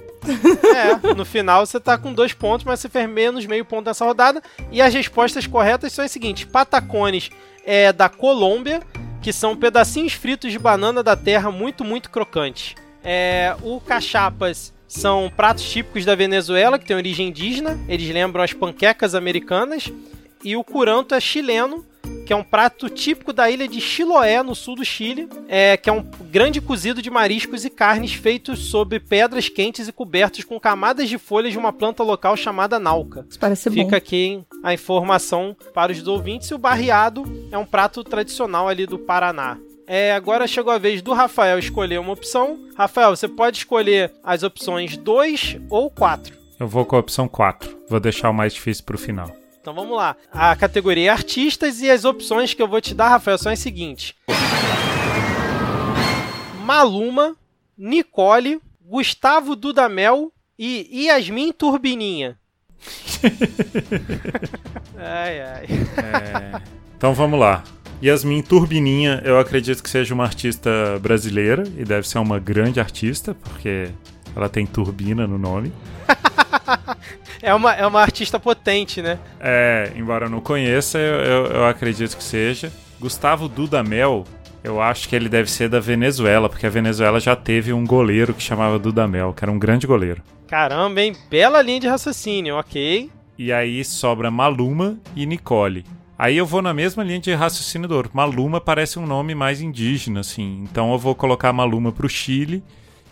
É, no final você tá com dois pontos, mas você fez menos meio ponto nessa rodada. E as respostas corretas são as seguintes: patacones é da Colômbia, que são pedacinhos fritos de banana da terra muito, muito crocantes. É, o cachapas são pratos típicos da Venezuela, que tem origem indígena. Eles lembram as panquecas americanas. E o curanto é chileno, que é um prato típico da ilha de Chiloé, no sul do Chile, é, que é um grande cozido de mariscos e carnes feitos sob pedras quentes e cobertos com camadas de folhas de uma planta local chamada nauca. Isso parece Fica bom. aqui a informação para os ouvintes. E o barreado é um prato tradicional ali do Paraná. É, agora chegou a vez do Rafael escolher uma opção. Rafael, você pode escolher as opções 2 ou 4. Eu vou com a opção 4. Vou deixar o mais difícil pro final. Então vamos lá. A categoria é artistas e as opções que eu vou te dar, Rafael, são as seguintes: Maluma, Nicole, Gustavo Dudamel e Yasmin Turbininha. <laughs> ai, ai. É, Então vamos lá. Yasmin Turbininha, eu acredito que seja uma artista brasileira e deve ser uma grande artista, porque ela tem turbina no nome. <laughs> <laughs> É uma, é uma artista potente, né? É, embora eu não conheça, eu, eu- eu acredito que seja. Gustavo Dudamel, eu acho que ele deve ser da Venezuela, porque a Venezuela já teve um goleiro que chamava Dudamel, que era um grande goleiro. Caramba, hein? Bela linha de raciocínio, ok. E aí sobra Maluma e Nicole. Aí eu vou na mesma linha de raciocínio do outro. Maluma parece um nome mais indígena, assim. Então eu vou colocar Maluma pro Chile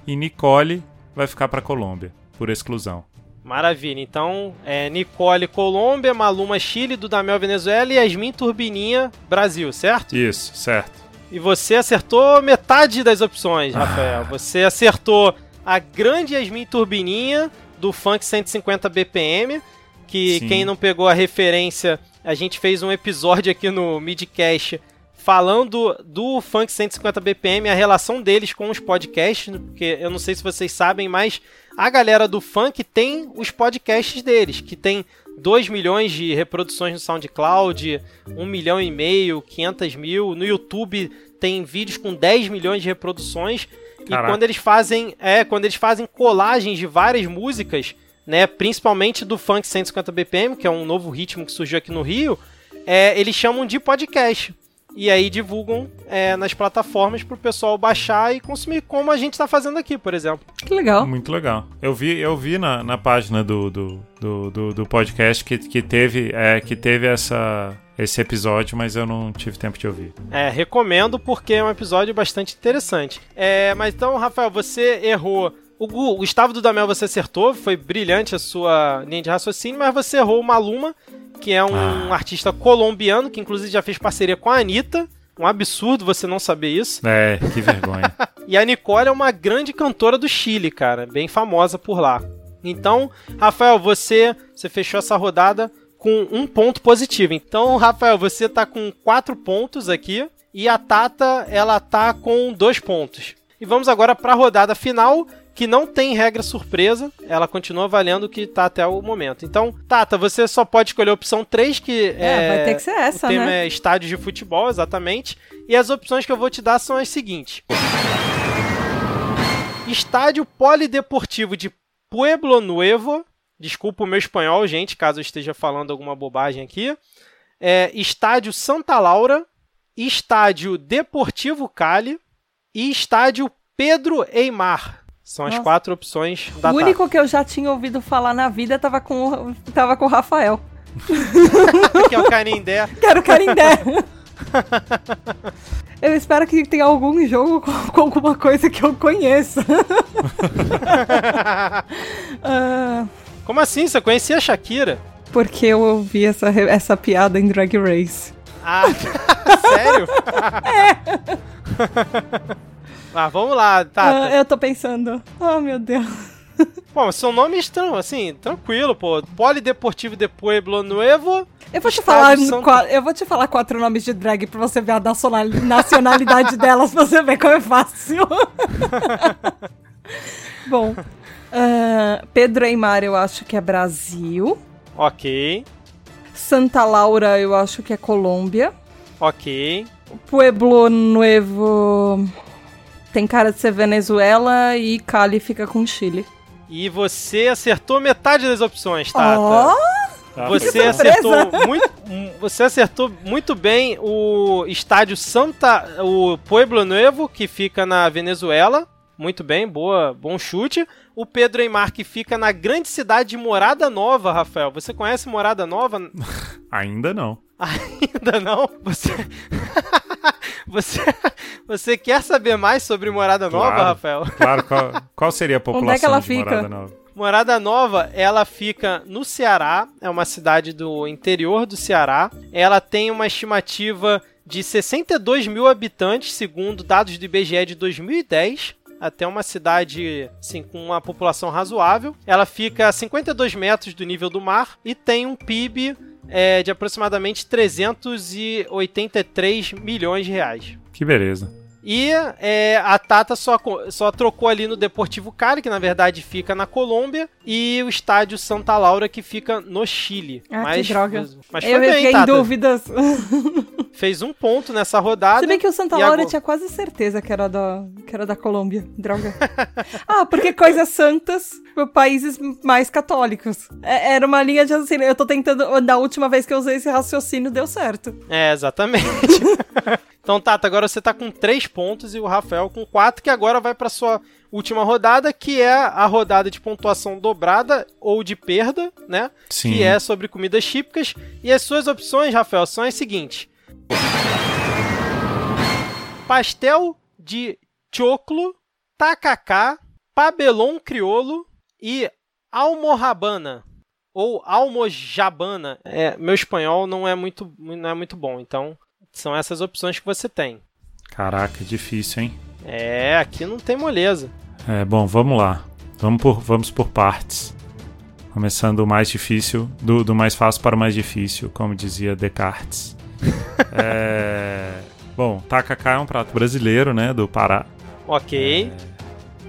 e Nicole vai ficar pra Colômbia, por exclusão. Maravilha. Então, é Nicole Colômbia, Maluma Chile, Dudamel Venezuela e Yasmin Turbininha Brasil, certo? Isso, certo. E você acertou metade das opções, Rafael. Você acertou a grande Yasmin Turbininha do Funk 150 BPM, que Sim. quem não pegou a referência, a gente fez um episódio aqui no Midcast falando do Funk 150 BPM, a relação deles com os podcasts, porque eu não sei se vocês sabem, mas a galera do funk tem os podcasts deles, que tem 2 milhões de reproduções no SoundCloud, 1 milhão e meio, 500 mil. No YouTube tem vídeos com 10 milhões de reproduções. E Caraca. quando eles fazem, é, quando eles fazem colagens de várias músicas, né, principalmente do funk 150 BPM, que é um novo ritmo que surgiu aqui no Rio, é, eles chamam de podcast. E aí divulgam é, nas plataformas para o pessoal baixar e consumir, como a gente está fazendo aqui, por exemplo. Que legal. Muito legal. Eu vi, eu vi na, na página do, do, do, do, do podcast que, que teve, é, que teve essa, esse episódio, mas eu não tive tempo de ouvir. É, recomendo porque é um episódio bastante interessante. É, mas então, Rafael, você errou. O Gu- o Gustavo Dudamel você acertou, foi brilhante a sua linha de raciocínio, mas você errou o Maluma, que é um Ah. artista colombiano, que inclusive já fez parceria com a Anitta. Um absurdo você não saber isso. É, que vergonha. <laughs> E a Nicole é uma grande cantora do Chile, cara, bem famosa por lá. Então, Rafael, você, você fechou essa rodada com um ponto positivo. Então, Rafael, você tá com quatro pontos aqui e a Tata, ela tá com dois pontos. E vamos agora para a rodada final, que não tem regra surpresa, ela continua valendo o que tá até o momento. Então, Tata, você só pode escolher a opção 3, que é, É, vai ter que ser essa, o tema né? é estádio de futebol, exatamente. E as opções que eu vou te dar são as seguintes. Estádio Polideportivo de Pueblo Nuevo. Desculpa o meu espanhol, gente, caso eu esteja falando alguma bobagem aqui. É, Estádio Santa Laura, Estádio Deportivo Cali e Estádio Pedro Eimar. São as Nossa. quatro opções da o Tata. único que eu já tinha ouvido falar na vida tava com, o- tava com o Rafael. <laughs> que é o Canindé. Quero Carindé. <laughs> <laughs> eu espero que tenha algum jogo com, com alguma coisa que eu conheça. Ah, Como assim? Você conhecia a Shakira? porque eu ouvi essa, essa piada em Drag Race. Ah, sério? É. ah, vamos lá, Ah, Tata. eu tô pensando. Oh, meu Deus. Bom, seu nome é estranho, assim, tranquilo, pô. Polideportivo de Pueblo Nuevo. Eu vou te falar, qua- eu vou te falar quatro nomes de drag pra você ver a nacional- nacionalidade <laughs> delas, pra você ver como é fácil. <laughs> Bom, ah, Pedro Eimar eu acho que é Brasil. Ok, Santa Laura eu acho que é Colômbia. ok. Pueblo Nuevo tem cara de ser Venezuela e Cali fica com Chile. E você acertou metade das opções, Tata. Tá? Você acertou muito, você acertou muito bem o estádio Santa, o Pueblo Nuevo que fica na Venezuela. Muito bem, boa, bom chute. O Pedro Eimar que fica na grande cidade de Morada Nova, Rafael. Você conhece Morada Nova? <laughs> Ainda não. Ainda não? Você <laughs> Você Você quer saber mais sobre Morada Nova, Claro. Rafael? Claro, qual, qual seria a <laughs> população é que ela de fica? Morada Nova? Morada Nova, ela fica no Ceará, é uma cidade do interior do Ceará. Ela tem uma estimativa de 62 mil habitantes, segundo dados do IBGE de 2010. Até uma cidade assim, com uma população razoável. Ela fica a 52 metros do nível do mar e tem um PIB é, de aproximadamente 383 milhões de reais. Que beleza. E é, a Tata só, só trocou ali no Deportivo Cali, que na verdade fica na Colômbia, e o estádio Santa Laura, que fica no Chile. Ah, que mas, droga. Mas foi eu bem, fiquei em Tata. dúvidas. <laughs> Fez um ponto nessa rodada. Se bem que o Santa Laura agora? tinha quase certeza que era da, que era da Colômbia. Droga. <laughs> ah, porque coisas santas por países mais católicos. É- era uma linha de raciocínio. Eu tô tentando. Da última vez que eu usei esse raciocínio, deu certo. É, exatamente. <laughs> então, Tata, agora você tá com 3 pontos e o Rafael com 4, que agora vai pra sua última rodada, que é a rodada de pontuação dobrada ou de perda, né? Sim. que é sobre comidas típicas. E as suas opções, Rafael, são as seguintes: pastel de choclo, tacacá, pabelon criolo e almorrabana ou almojabana. É, meu espanhol não é muito não é muito bom, então são essas opções que você tem. Caraca, difícil, hein? É, aqui não tem moleza. É, bom, vamos lá. Vamos por, vamos por partes. Começando o mais difícil, do, do mais fácil para o mais difícil, como dizia Descartes. <laughs> é, bom, tacacá é um prato brasileiro, né, do Pará. Ok.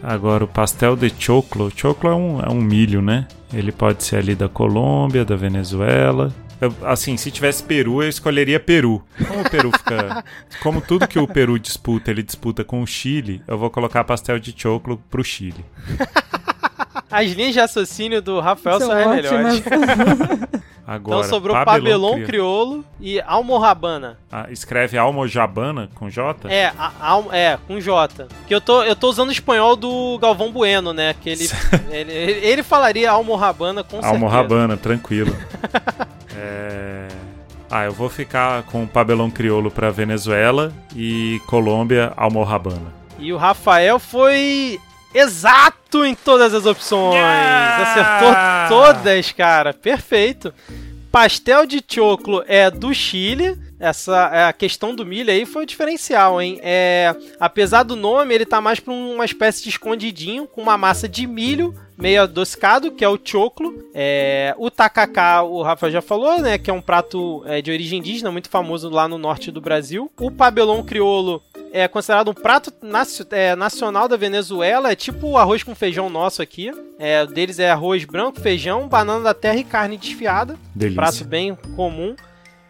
Agora, o pastel de choclo. Choclo é um, é um milho, né? Ele pode ser ali da Colômbia, da Venezuela. Eu, assim, se tivesse Peru, eu escolheria Peru. Como o Peru fica. <laughs> Como tudo que o Peru disputa, ele disputa com o Chile, eu vou colocar pastel de choclo pro Chile. <laughs> As linhas de raciocínio do Rafael São são as melhores. <laughs> Agora, Então sobrou Pabelon Pabelon Cri- Criolo e Almorrabana. Ah, escreve Almojabana com J? É, a- al- é, com J. Que eu tô, eu tô usando o espanhol do Galvão Bueno, né? Que ele, ele, ele, falaria Almorrabana com certeza. Almorrabana, tranquilo. É, Ah, eu vou ficar com Pabelon Criolo pra Venezuela e Colômbia, Almorrabana. E o Rafael foi exato em todas as opções. Yeah! Acertou todas, cara. Perfeito. Pastel de choclo é do Chile. Essa é, a questão do milho aí foi o diferencial, hein? É, apesar do nome, ele tá mais pra uma espécie de escondidinho com uma massa de milho meio adocicado, que é o choclo. É, o tacacá, o Rafa já falou, né? Que é um prato é, de origem indígena, muito famoso lá no norte do Brasil. O pabelon criolo é considerado um prato nacio- é, nacional da Venezuela, é tipo o arroz com feijão nosso aqui. É, o deles é arroz branco, feijão, banana da terra e carne desfiada. Delícia. Prato bem comum.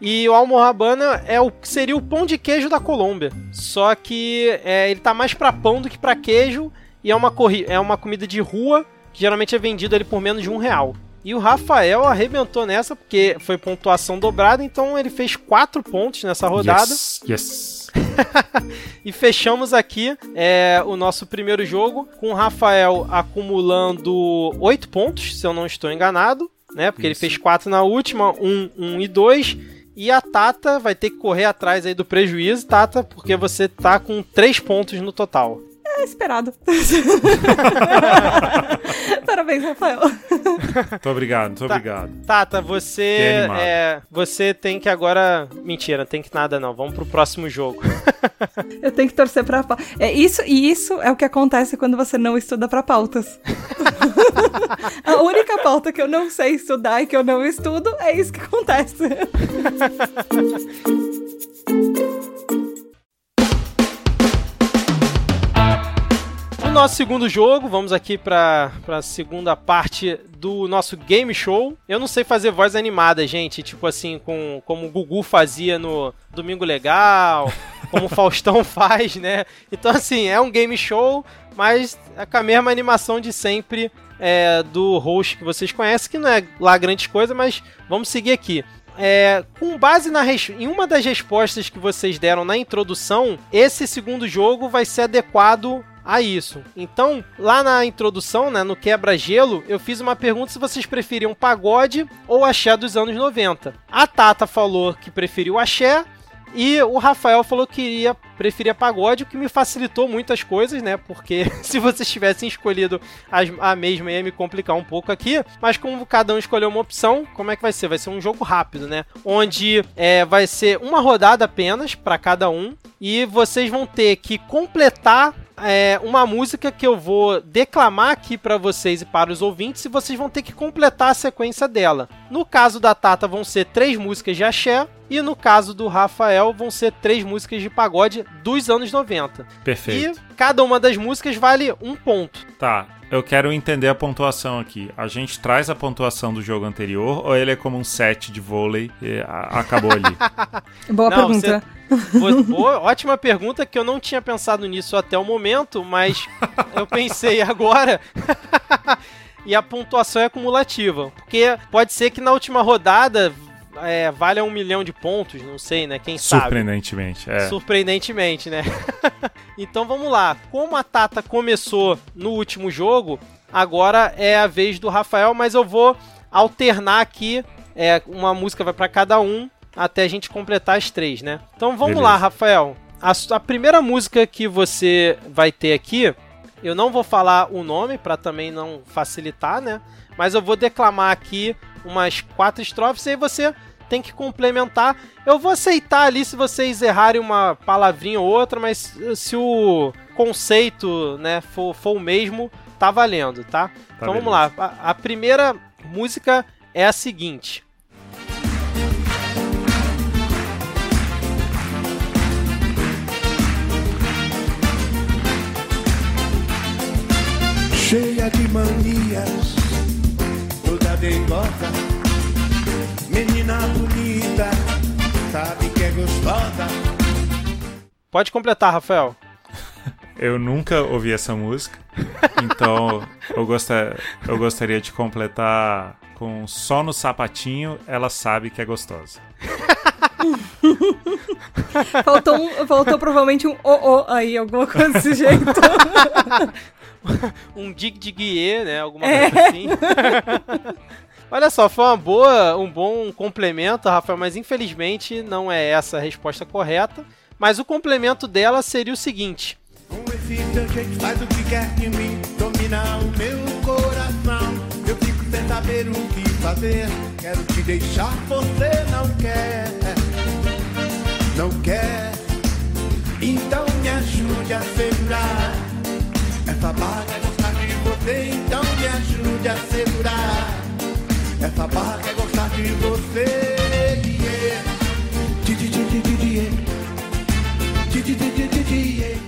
E o almorrabana é o seria o pão de queijo da Colômbia. Só que é, ele tá mais pra pão do que pra queijo. E é uma, corri é uma comida de rua que geralmente é vendido ali por menos de um real. E o Rafael arrebentou nessa porque foi pontuação dobrada, então ele fez quatro pontos nessa rodada. Yes, yes. <laughs> E fechamos aqui é, o nosso primeiro jogo com o Rafael acumulando 8 pontos, se eu não estou enganado, né? Porque ele Isso. fez 4 na última, 1, 1 e 2. E a Tata vai ter que correr atrás aí do prejuízo, Tata, porque você tá com 3 pontos no total. É esperado. <laughs> Parabéns, Rafael. Muito obrigado, muito Tá. obrigado. Tata, você é, você tem que agora. Mentira, tem que nada não. Vamos pro próximo jogo. <laughs> Eu tenho que torcer pra pauta. É isso, e isso é o que acontece quando você não estuda pra pautas. <laughs> A única pauta que eu não sei estudar e que eu não estudo é isso que acontece. No nosso segundo jogo, vamos aqui pra, pra segunda parte do nosso game show. Eu não sei fazer voz animada, gente. Tipo assim, com, como o Gugu fazia no Domingo Legal, <laughs> como o Faustão faz, né? Então, assim, é um game show, mas é com a mesma animação de sempre é, do host que vocês conhecem, que não é lá grande coisa, mas vamos seguir aqui. É, com base na em uma das respostas que vocês deram na introdução, esse segundo jogo vai ser adequado a isso. Então, lá na introdução, né, no quebra-gelo, eu fiz uma pergunta se vocês preferiam pagode ou axé dos anos 90. A Tata falou que preferiu axé e o Rafael falou que iria, preferia pagode, o que me facilitou muitas coisas, né? Porque <laughs> se vocês tivessem escolhido as- a mesma ia me complicar um pouco aqui. Mas como cada um escolheu uma opção, como é que vai ser? Vai ser um jogo rápido, né? Onde é, vai ser uma rodada apenas para cada um. E vocês vão ter que completar é, uma música que eu vou declamar aqui para vocês e para os ouvintes, e vocês vão ter que completar a sequência dela. No caso da Tata, vão ser três músicas de axé, e no caso do Rafael, vão ser três músicas de pagode dos anos 90. Perfeito. E cada uma das músicas vale um ponto. Tá, eu quero entender a pontuação aqui. A gente traz a pontuação do jogo anterior ou ele é como um set de vôlei e acabou ali? <laughs> Boa Não, pergunta. Boa- boa- ótima pergunta que eu não tinha pensado nisso até o momento, mas eu pensei <laughs> agora. <laughs> e a pontuação é acumulativa. Porque pode ser que na última rodada é, valha um milhão de pontos, não sei, né? Quem sabe. Surpreendentemente, é. Surpreendentemente, né? <laughs> então vamos lá. Como a Tata começou no último jogo, agora é a vez do Rafael, mas eu vou alternar aqui. É, uma música vai para cada um até a gente completar as três, né? Então vamos Beleza. lá, Rafael. A, a primeira música que você vai ter aqui, eu não vou falar o nome para também não facilitar, né? Mas eu vou declamar aqui umas quatro estrofes e aí você tem que complementar. Eu vou aceitar ali se vocês errarem uma palavrinha ou outra, mas se o conceito, né, for, for o mesmo, tá valendo, tá? então vamos lá. A, a primeira música é a seguinte. cheia de manias, toda dengosa, menina bonita, sabe que é gostosa. Pode completar, Rafael. <laughs> Eu nunca ouvi essa música, então eu, gostar, eu gostaria de completar com só no sapatinho ela sabe que é gostosa. <laughs> Faltou, um, faltou provavelmente um o o aí, alguma coisa desse jeito. <laughs> Um dig dig né? Alguma É. coisa assim. Olha só, foi uma boa, um bom complemento, Rafael, mas infelizmente não é essa a resposta correta. Mas o complemento dela seria o seguinte: Com esse jeito faz o que quer de mim, domina o meu coração. Eu fico sem saber o que fazer, quero te deixar, você não quer, não quer. Então me ajude a segurar. Essa barra é de você, então me ajude a segurar. Essa barra é gostar de você. Yeah. Di, di, di, di, di, di, yeah. Di, di, di, di, di, di, yeah.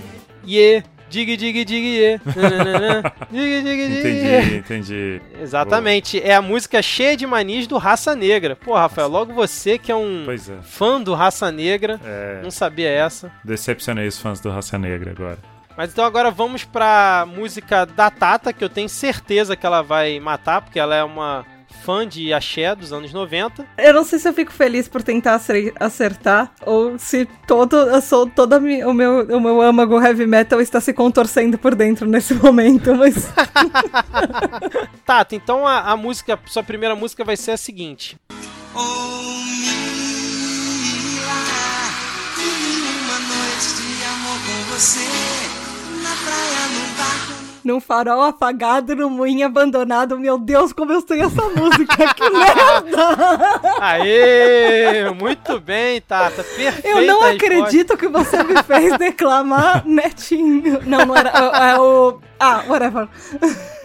Ye, dig dig dig ye. nananana, dig dig dig. Entendi, entendi. Exatamente, é a música cheia de manias do Raça Negra. Pô, Rafael, logo você que é um é. fã do Raça Negra, É, não sabia essa. decepcionei os fãs do Raça Negra agora. Mas então agora vamos pra música da Tata, que eu tenho certeza que ela vai matar, porque ela é uma fã de axé dos anos 90. Eu não sei se eu fico feliz por tentar acer- acertar ou se todo, eu sou, toda mi- o, meu, o meu âmago heavy metal está se contorcendo por dentro nesse <laughs> momento, mas <laughs> Tata, então a, a música, sua primeira música vai ser a seguinte. Oh, Mila, uma noite de amor com você. Num farol apagado, no moinho abandonado. Meu Deus, como eu sei essa música. Que merda! Aê! Muito bem, Tata. Perfeita Eu não acredito que você me fez declamar Netinho. Não, não era. É, é o. Ah, whatever.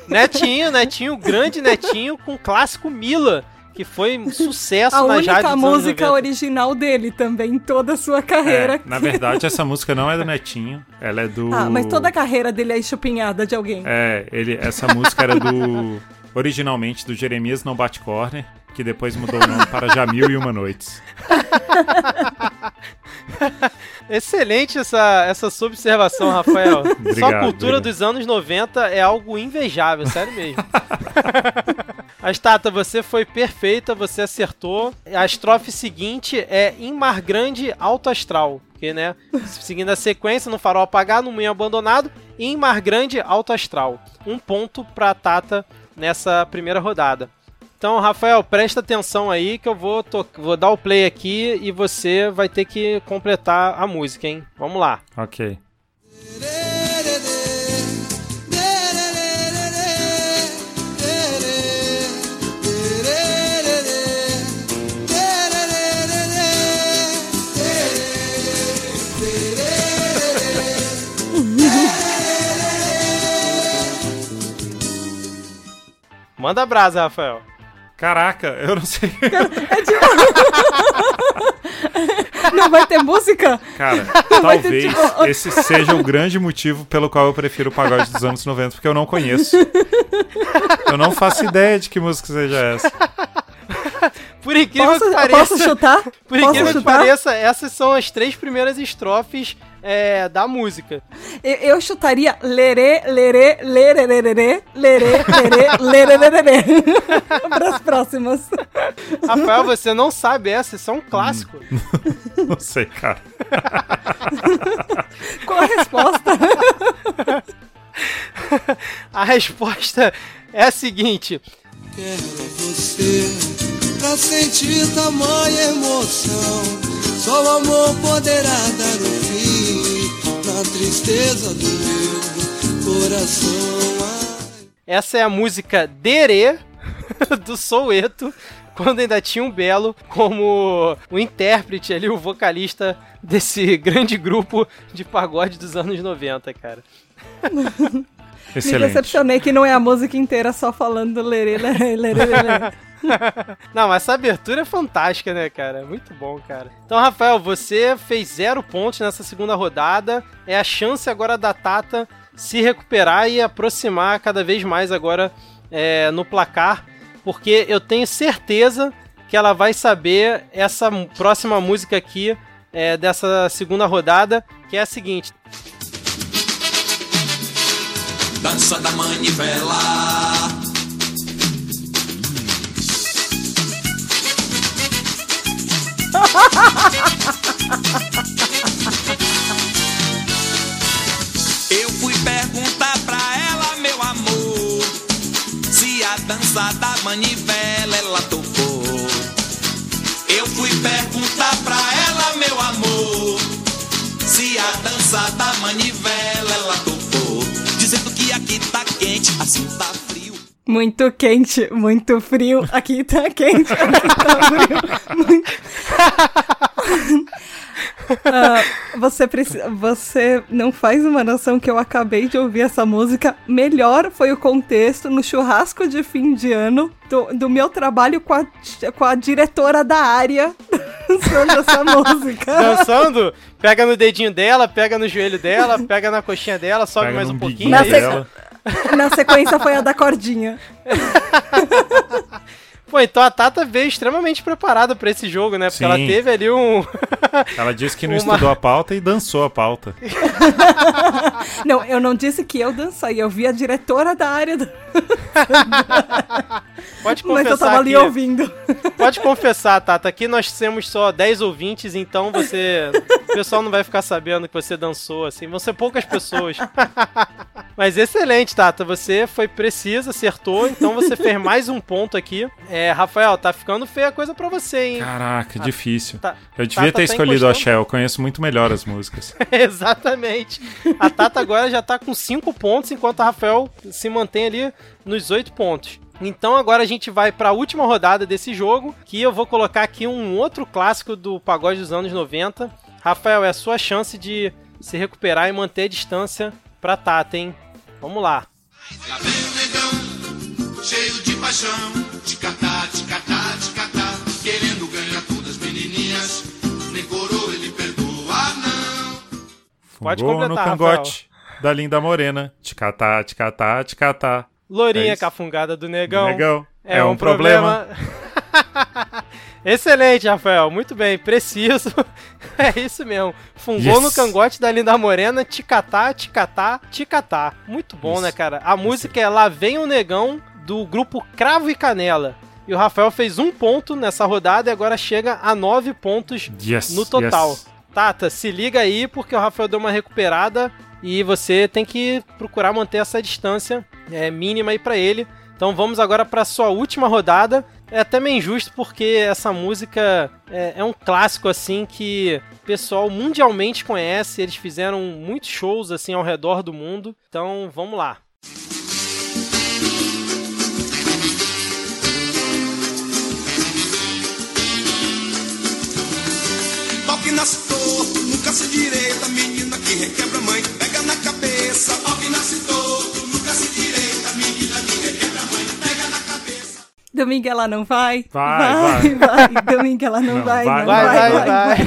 Netinho, Netinho, grande Netinho com clássico Mila, que foi um sucesso A na única Jade música 90. original dele também, em toda a sua carreira. É, na verdade, essa música não é do Netinho, ela é do. Ah, mas toda a carreira dele é chupinhada de alguém. É, ele, essa música era do. Originalmente do Jeremias Não Bate Corner, que depois mudou o nome para Jamil e Uma Noites. <laughs> Excelente essa, essa sua observação, Rafael. Sua Obrigado, cultura obrigado. dos anos 90 é algo invejável, sério mesmo. <laughs> Mas, Tata, você foi perfeita, você acertou. A estrofe seguinte é em Mar Grande Alto Astral. Porque, né, <laughs> seguindo a sequência, no farol apagado, no moinho abandonado, e em Mar Grande Alto Astral. Um ponto pra Tata nessa primeira rodada. Então, Rafael, presta atenção aí que eu vou, vou dar o play aqui e você vai ter que completar a música, hein? Vamos lá. Ok. Manda brasa, Rafael. Caraca, eu não sei. <laughs> Não vai ter música? Cara, ter, talvez tipo, <laughs> esse seja o grande motivo pelo qual eu prefiro o pagode dos anos 90, porque eu não conheço. Eu não faço ideia de que música seja essa. Por incrível Posso, que eu pareça, posso chutar? por posso incrível que chutar? pareça, essas são as três primeiras estrofes é, da música. Eu, eu chutaria lerê, lerê, lerererê, lerê, lerê, lerererê. Para as próximas. Rafael, você não sabe essa, isso é um clássico. Não sei, cara. Qual a resposta? A resposta é a seguinte: Quero você pra sentir tamanha emoção. Só o amor poderá dar um fim na tristeza do meu coração. Essa é a música Derê <laughs> do Soueto, quando ainda tinha um Belo como o intérprete ali, o vocalista desse <laughs> grande grupo de pagode dos anos 90, cara. <laughs> Me Excelente. decepcionei que não é a música inteira só falando lerê, lerê, lerê, lerê. <laughs> Não, mas essa abertura é fantástica, né, cara? Muito bom, cara. Então, Rafael, você fez zero pontos nessa segunda rodada. É a chance agora da Tata se recuperar e aproximar cada vez mais agora é, no placar, porque eu tenho certeza que ela vai saber essa próxima música aqui é, dessa segunda rodada, que é a seguinte. Dança da manivela. Eu fui perguntar pra ela, meu amor, se a dança da manivela ela tocou. Eu fui perguntar pra ela, meu amor, se a dança da manivela tá frio. Muito quente, muito frio. Aqui tá quente, <laughs> aqui tá frio. Muito... <laughs> Ah, você, precisa, você não faz uma noção que eu acabei de ouvir essa música. Melhor foi o contexto no churrasco de fim de ano do, do meu trabalho com a, com a diretora da área <laughs> dançando essa música. Dançando, pega no dedinho dela, pega no joelho dela, pega na coxinha dela, sobe Pega mais um pouquinho. Na. Na sequência foi a da cordinha. <laughs> Pô, então a Tata veio extremamente preparada pra esse jogo, né? Porque Sim. ela teve ali um. <laughs> Ela disse que não Uma- estudou a pauta e dançou a pauta. <laughs> Não, eu não disse que eu dancei, eu vi a diretora da área. do- <laughs> Pode Mas confessar eu tava ali aqui. ouvindo. Pode confessar, Tata. Aqui nós temos só 10 ouvintes, então você. O pessoal não vai ficar sabendo que você dançou, assim. Vão ser poucas pessoas. Mas excelente, Tata. Você foi preciso, acertou, então você fez mais um ponto aqui. É, Rafael, tá ficando feia a coisa pra você, hein? Caraca, difícil. Tá- Eu devia Tata ter tá escolhido o encostando. Axé, eu conheço muito melhor as músicas. <laughs> Exatamente. A Tata agora já tá com 5 pontos, enquanto a Rafael se mantém ali nos 8 pontos. Então agora a gente vai para a última rodada desse jogo, que eu vou colocar aqui um outro clássico do pagode dos anos 90. Rafael, é a sua chance de se recuperar e manter a distância pra Tata, hein? Vamos lá. O cheio de paixão, ticatá, ticatá, ticatá, querendo ganhar todas as menininhas, nem coroa ele perdoa não. Pode Fungou no completar, cangote da linda morena. Ticatá, ticatá, ticatá. Lourinha É isso. cafungada do negão. Negão. É, um, problema. <laughs> Excelente, Rafael. Muito bem, preciso. <laughs> É isso mesmo. Fungou Yes. no cangote da Linda Morena, ticatá, ticatá, ticatá. Muito bom, Isso. né, cara? A música é Lá Vem o Negão, do grupo Cravo e Canela. E o Rafael fez um ponto nessa rodada e agora chega a nove pontos Yes, no total. yes. Tata, se liga aí porque o Rafael deu uma recuperada e você tem que procurar manter essa distância é, mínima aí pra ele. Então vamos agora pra sua última rodada. É até meio injusto porque essa música é, é um clássico assim que o pessoal mundialmente conhece. Eles fizeram muitos shows assim ao redor do mundo. Então vamos lá. Pau que nasce torto, nunca se direita, menina que requebra mãe, pega na cabeça. Pau que nasce torto, nunca se direita, menina que requebra mãe, pega na cabeça. Domingo ela não vai. Vai, vai. vai. Domingo ela não, Não, vai. vai, não Vai, vai, vai.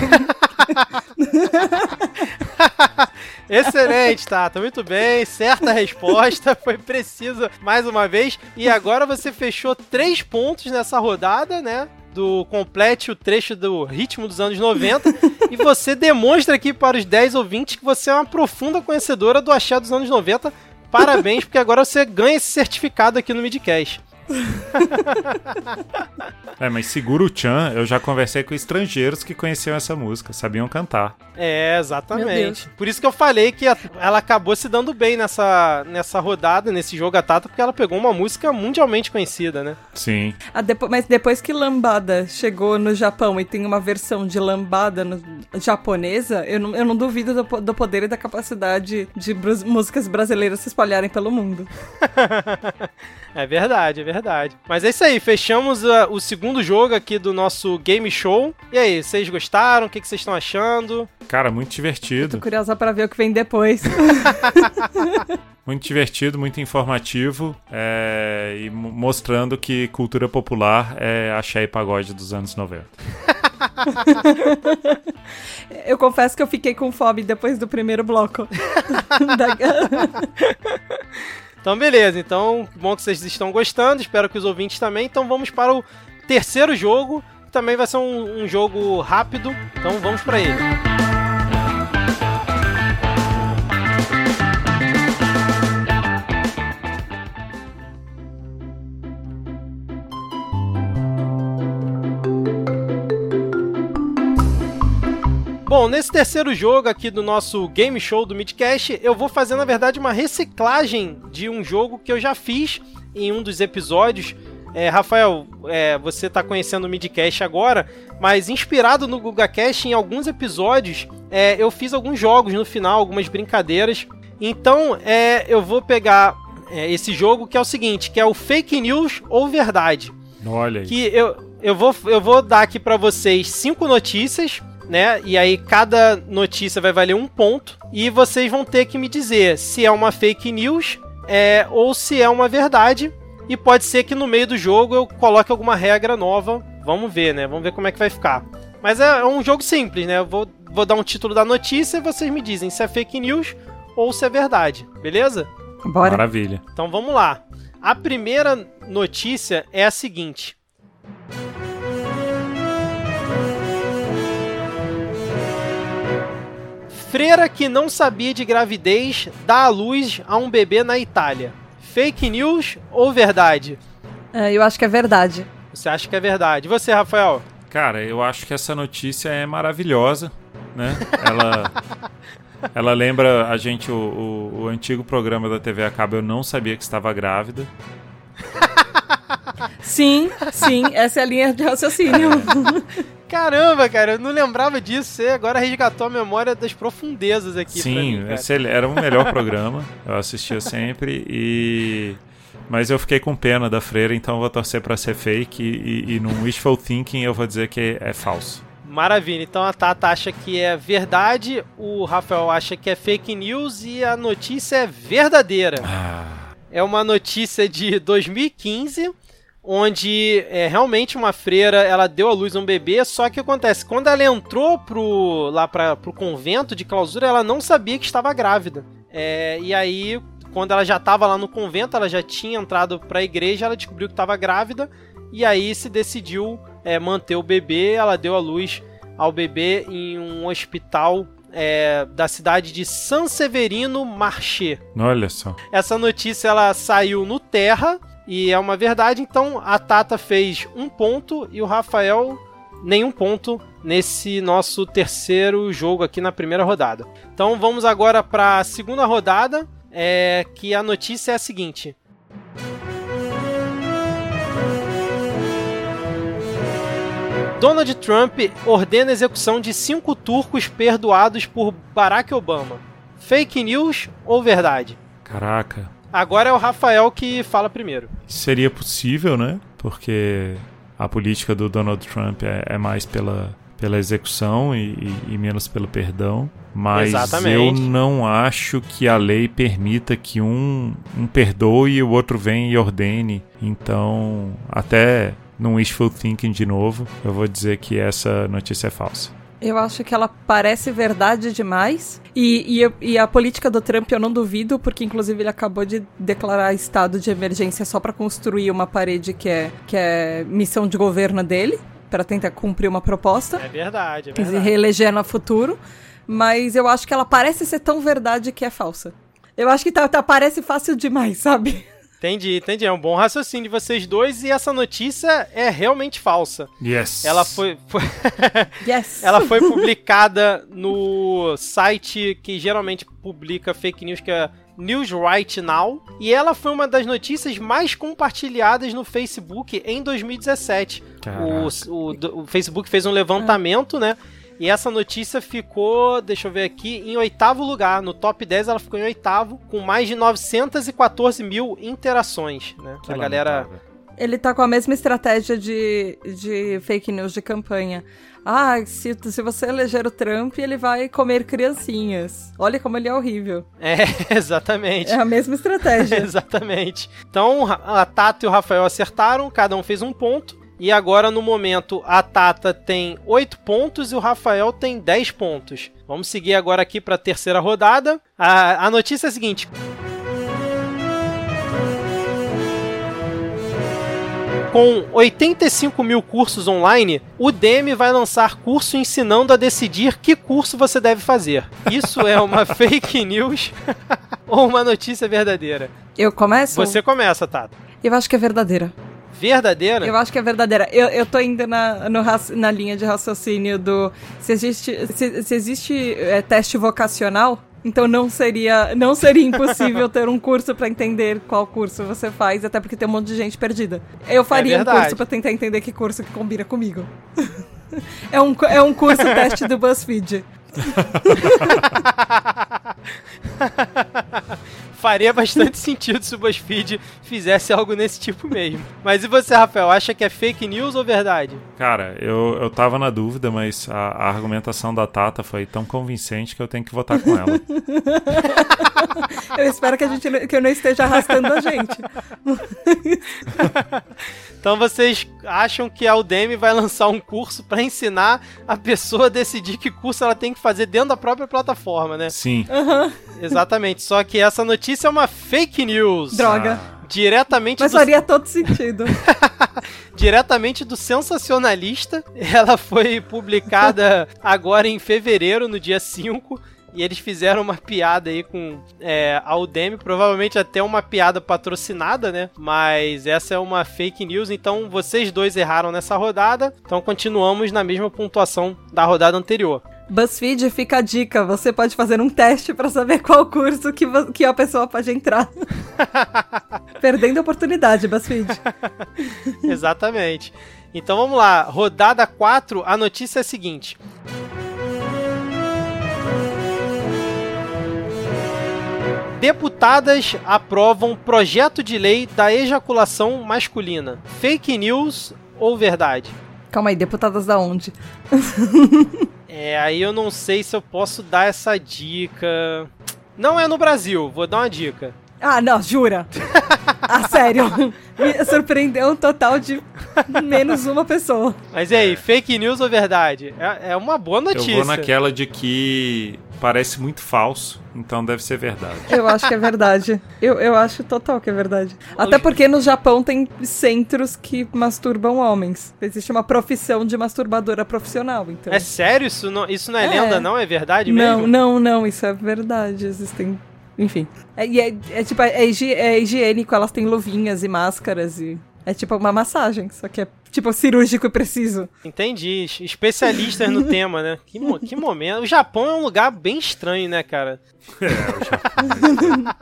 <laughs> Excelente, Tata. Muito bem. Certa resposta. Foi precisa mais uma vez. E agora você fechou três pontos nessa rodada, né? Do complete o trecho do ritmo dos anos 90. e você demonstra aqui para os 10 ouvintes que você é uma profunda conhecedora do axé dos anos 90. Parabéns, porque agora você ganha esse certificado aqui no Midcast. <laughs> É, mas segura o Chan, eu já conversei com estrangeiros que conheciam essa música, sabiam cantar. É, exatamente. Por isso que eu falei que a- ela acabou se dando bem nessa, nessa rodada, nesse jogo a Tata, porque ela pegou uma música mundialmente conhecida, né? Sim. Ah, depo- mas depois que Lambada chegou no Japão e tem uma versão de Lambada no- japonesa, eu não, eu não duvido do, do poder e da capacidade de brus- músicas brasileiras se espalharem pelo mundo. <laughs> É verdade, é verdade. Mas é isso aí, fechamos ah, o segundo jogo aqui do nosso game show. E aí, vocês gostaram? O que, que vocês estão achando? Cara, muito Tô divertido. curiosa pra ver o que vem depois. <laughs> Muito divertido, muito informativo. é, e mo- mostrando que cultura popular é axé e pagode dos anos 90. eu confesso que eu fiquei com fome depois do primeiro bloco. <laughs> Da- Então, beleza. Então, bom que vocês estão gostando. Espero que os ouvintes também. Então, vamos para o terceiro jogo. que Também vai ser um, um jogo rápido. Então, vamos para ele. Bom, nesse terceiro jogo aqui do nosso game show do Midcast, eu vou fazer na verdade uma reciclagem de um jogo que eu já fiz em um dos episódios. É, Rafael, é, você está conhecendo o Midcast agora, mas inspirado no GugaCast, em alguns episódios é, eu fiz alguns jogos no final, algumas brincadeiras. Então é, eu vou pegar é, esse jogo que é o seguinte, que é o Fake News ou Verdade Olha aí. que eu, eu, vou, eu vou dar aqui pra vocês cinco notícias, né? E aí cada notícia vai valer um ponto. E vocês vão ter que me dizer se é uma fake news é, ou se é uma verdade. E pode ser que no meio do jogo eu coloque alguma regra nova. Vamos ver, né? Vamos ver como é que vai ficar. Mas é, é um jogo simples, né? Eu vou, vou dar um título da notícia e vocês me dizem se é fake news ou se é verdade, beleza? Bora. Maravilha. Então vamos lá. A primeira notícia é a seguinte. Freira que não sabia de gravidez dá à luz a um bebê na Itália. Fake news ou verdade? É, eu acho que é verdade. Você acha que é verdade. E você, Rafael? Cara, eu acho que essa notícia é maravilhosa, né? Ela, <laughs> ela lembra a gente o, o, o antigo programa da TV a cabo. Eu não sabia que estava grávida. Sim, sim, essa é a linha de raciocínio. <laughs> Caramba, cara, eu não lembrava disso. Você agora resgatou a memória das profundezas aqui. Sim, mim, esse era o melhor programa. Eu assistia <laughs> sempre e. Mas eu fiquei com pena da freira, então eu vou torcer pra ser fake e, e, e num wishful thinking eu vou dizer que é falso. Maravilha. Então a Tata acha que é verdade, o Rafael acha que é fake news e a notícia é verdadeira. Ah, É uma notícia de 2015, onde é realmente uma freira, ela deu à luz um bebê, só que acontece, quando ela entrou pro lá para pro convento de clausura, ela não sabia que estava grávida. É, e aí, quando ela já estava lá no convento, ela já tinha entrado para a igreja, ela descobriu que estava grávida e aí se decidiu é, manter o bebê, ela deu à luz ao bebê em um hospital é, da cidade de San Severino Marché. olha só. Essa notícia ela saiu no Terra e é uma verdade, então a Tata fez um ponto e o Rafael nenhum ponto nesse nosso terceiro jogo aqui na primeira rodada. Então vamos agora para a segunda rodada, é, que a notícia é a seguinte. Donald Trump ordena a execução de cinco turcos perdoados por Barack Obama. Fake news ou verdade? Caraca. Agora é o Rafael que fala primeiro. Seria possível, né? Porque a política do Donald Trump é, é mais pela, pela execução e, e- e menos pelo perdão. Mas Exatamente. eu não acho que a lei permita que um, um perdoe e o outro venha e ordene. Então, até num wishful thinking de novo, eu vou dizer que essa notícia é falsa. Eu acho que ela parece verdade demais. E, e, e a política do Trump eu não duvido, porque inclusive ele acabou de declarar estado de emergência só para construir uma parede que é, que é missão de governo dele, para tentar cumprir uma proposta. É verdade, é e verdade. reeleger no futuro. Mas eu acho que ela parece ser tão verdade que é falsa. Eu acho que tá, tá- parece fácil demais, sabe? Entendi, entendi. É um bom raciocínio de vocês dois e essa notícia é realmente falsa. Yes. Ela foi, foi- <laughs> Yes. ela foi publicada no site que geralmente publica fake news, que é News Right Now, e ela foi uma das notícias mais compartilhadas no Facebook em 2017. Caraca. O, o- o Facebook fez um levantamento, né? E essa notícia ficou, deixa eu ver aqui, em oitavo lugar. No top 10 ela ficou em oitavo, com mais de 914 mil interações, né? Que a galera. Ele tá com a mesma estratégia de, de fake news de campanha. Ah, se, se você eleger o Trump, ele vai comer criancinhas. Olha como ele é horrível. É, <laughs> exatamente. É a mesma estratégia. <laughs> Exatamente. Então a Tata e o Rafael acertaram, cada um fez um ponto. E agora, no momento, a Tata tem 8 pontos e o Rafael tem 10 pontos. Vamos seguir agora aqui para a terceira rodada. A, a notícia é a seguinte: Com 85 mil cursos online, o Demi vai lançar curso ensinando a decidir que curso você deve fazer. Isso é uma <laughs> fake news <laughs> ou uma notícia verdadeira? Eu começo? Você começa, Tata. Eu acho que é verdadeira. Verdadeira? Eu acho que é verdadeira. Eu, eu tô indo na, no na linha de raciocínio do. Se existe, se, se existe é, teste vocacional, então não seria, não seria impossível <laughs> ter um curso pra entender qual curso você faz, até porque tem um monte de gente perdida. Eu faria um verdade. curso pra tentar entender que curso que combina comigo. <laughs> é, um, é um curso teste do BuzzFeed. <laughs> Faria bastante <laughs> sentido se o BuzzFeed fizesse algo nesse tipo mesmo. Mas e você, Rafael? Acha que é fake news ou verdade? Cara, eu, eu tava na dúvida, mas a, a argumentação da Tata foi tão convincente que eu tenho que votar com ela. <laughs> Eu espero que, a gente, que eu não esteja arrastando a gente. <laughs> Então vocês acham que a Udemy vai lançar um curso pra ensinar a pessoa a decidir que curso ela tem que fazer dentro da própria plataforma, né? Sim. Exatamente. Só que essa notícia é uma fake news. Droga. Diretamente Mas do faria <laughs> todo sentido. diretamente do Sensacionalista. Ela foi publicada <laughs> agora em fevereiro, no dia 5. e eles fizeram uma piada aí com é, a Udemy, provavelmente até uma piada patrocinada, né? Mas essa é uma fake news, então vocês dois erraram nessa rodada, então continuamos na mesma pontuação da rodada anterior. BuzzFeed, fica a dica. Você pode fazer um teste pra saber qual curso que, que a pessoa pode entrar. <laughs> Perdendo a oportunidade, BuzzFeed. <laughs> Exatamente. Então vamos lá, rodada 4, a notícia é a seguinte. Deputadas aprovam projeto de lei da ejaculação masculina. Fake news ou verdade? Calma aí, deputadas da onde? <laughs> É, aí eu não sei se eu posso dar essa dica. Não é no Brasil, vou dar uma dica. Ah, não, jura? <laughs> ah, sério. Me surpreendeu um total de menos uma pessoa. Mas e aí, fake news ou verdade? É, é uma boa notícia. Eu vou naquela de que parece muito falso, então deve ser verdade. Eu acho que é verdade. Eu, eu acho total que é verdade. Até porque no Japão tem centros que masturbam homens. Existe uma profissão de masturbadora profissional, então. É sério? Isso não, isso não é, É. lenda, não? É verdade não, mesmo? não, não, isso é verdade. Existem. Enfim. É, e é, é tipo, é, higi- é higiênico, elas têm luvinhas e máscaras e. É tipo uma massagem, só que é tipo cirúrgico e preciso. Entendi. Especialistas no <laughs> tema, né? Que, mo- que momento. O Japão é um lugar bem estranho, né, cara? <laughs>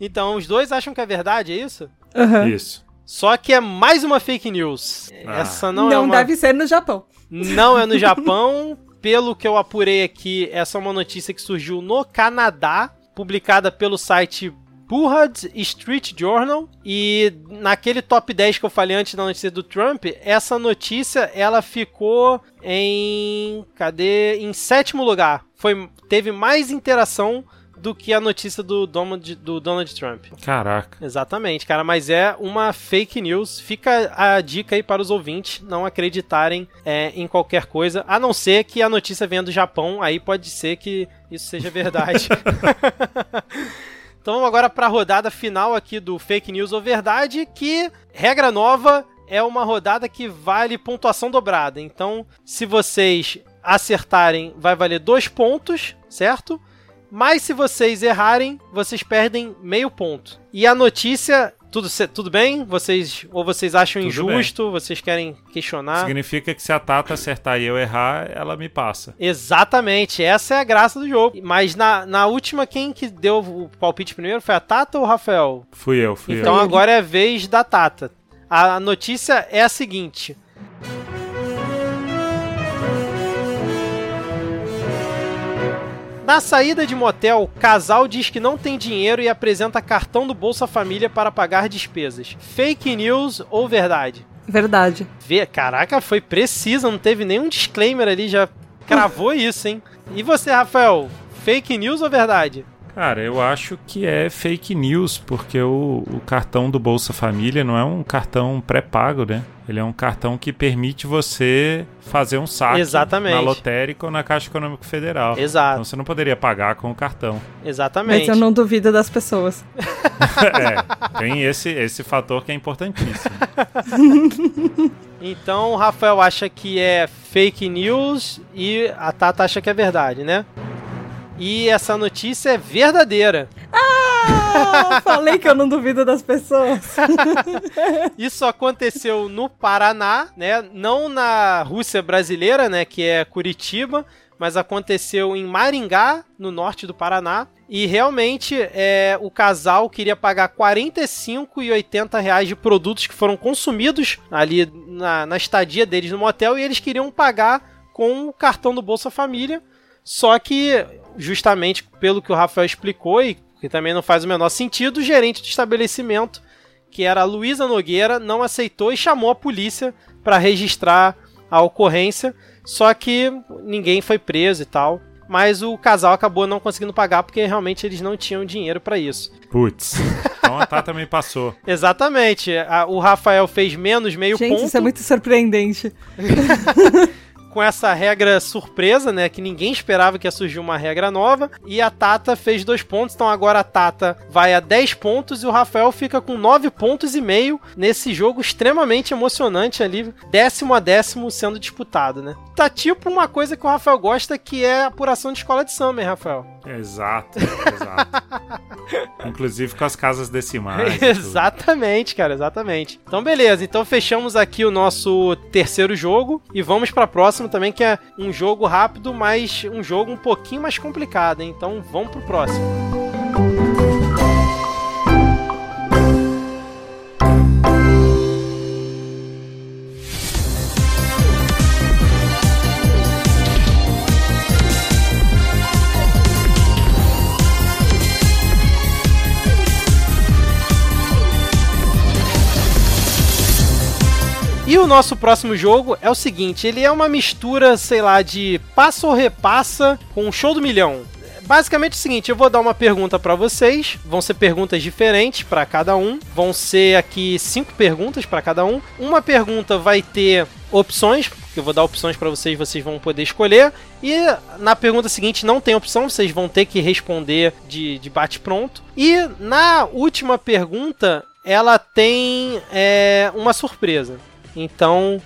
então, os dois acham que é verdade, é isso? Aham. Isso. Só que é mais uma fake news. Ah. Essa não, Não, é uma... deve ser no Japão. Não é no <laughs> Japão. Pelo que eu apurei aqui, essa é uma notícia que surgiu no Canadá, publicada pelo site Burrard Street Journal. E naquele top 10 que eu falei antes da notícia do Trump, essa notícia ela ficou em. Cadê? Em sétimo lugar. Foi, teve mais interação do que a notícia do Donald, do Donald Trump. Caraca. Exatamente, cara, mas é uma fake news. Fica a dica aí para os ouvintes não acreditarem é, em qualquer coisa, a não ser que a notícia venha do Japão, aí pode ser que isso seja verdade. <laughs> então vamos agora para a rodada final aqui do fake news ou verdade, que regra nova é uma rodada que vale pontuação dobrada. Então, se vocês acertarem, vai valer dois pontos, certo? Mas se vocês errarem, vocês perdem meio ponto. E a notícia, tudo, tudo bem? Vocês ou vocês acham Tudo injusto? Vocês querem questionar? Significa que se a Tata acertar e eu errar, ela me passa. Exatamente, essa é a graça do jogo. Mas na, na última, quem que deu o palpite primeiro? Foi a Tata ou o Rafael? Fui eu, fui Então eu. agora é a vez da Tata. A notícia é a seguinte. Na saída de motel, casal diz que não tem dinheiro e apresenta cartão do Bolsa Família para pagar despesas. Fake news ou verdade? Verdade. Vê, caraca, foi precisa, não teve nenhum disclaimer ali, já cravou <laughs> isso, hein? E você, Rafael? Fake news ou verdade? Cara, eu acho que é fake news, porque o, o cartão do Bolsa Família não é um cartão pré-pago, né? Ele é um cartão que permite você fazer um saque Exatamente. na lotérica ou na Caixa Econômica Federal. Então Exato, você não poderia pagar com o cartão. exatamente. Mas eu não duvido das pessoas. <laughs> é, tem esse, esse fator que é importantíssimo. <laughs> Então o Rafael acha que é fake news e a Tata acha que é verdade, né? E essa notícia é verdadeira. Ah, <laughs> falei que eu não duvido das pessoas. <laughs> Isso aconteceu no Paraná, né? Não na Rússia brasileira, né? Que é Curitiba, mas aconteceu em Maringá, no norte do Paraná. E realmente é, o casal queria pagar 45,80 reais de produtos que foram consumidos ali na, na estadia deles no motel e eles queriam pagar com o cartão do Bolsa Família. Só que, justamente pelo que o Rafael explicou e que também não faz o menor sentido, o gerente do estabelecimento que era a Luísa Nogueira, não aceitou e chamou a polícia para registrar a ocorrência. Só que ninguém foi preso e tal. Mas o casal acabou não conseguindo pagar porque realmente eles não tinham dinheiro para isso. Putz. Então a Tata me passou. <laughs> Exatamente. a- o Rafael fez menos meio Gente, ponto. isso é muito surpreendente. <laughs> com essa regra surpresa, né? Que ninguém esperava que ia surgir uma regra nova. E a Tata fez dois pontos, então agora a Tata vai a 10 pontos e o Rafael fica com 9 pontos e meio nesse jogo extremamente emocionante ali, décimo a décimo sendo disputado, né? Tá tipo uma coisa que o Rafael gosta, que é apuração de escola de samba, hein, Rafael? Exato, <laughs> exato. Inclusive com as casas decimais. exatamente, cara, exatamente. Então, beleza. Então, fechamos aqui o nosso terceiro jogo e vamos pra próximo também, que é um jogo rápido, mas um jogo um pouquinho mais complicado, hein? Então, vamos pro próximo. E o nosso próximo jogo é o seguinte: ele é uma mistura, sei lá, de passa ou repassa com um show do milhão. Basicamente é o seguinte, eu vou dar uma pergunta pra vocês, vão ser perguntas diferentes pra cada um, vão ser aqui cinco perguntas pra cada um. Uma pergunta vai ter opções, eu vou dar opções pra vocês, vocês vão poder escolher. E na pergunta seguinte não tem opção, vocês vão ter que responder de, de bate pronto. E na última pergunta ela tem é, uma surpresa. Então,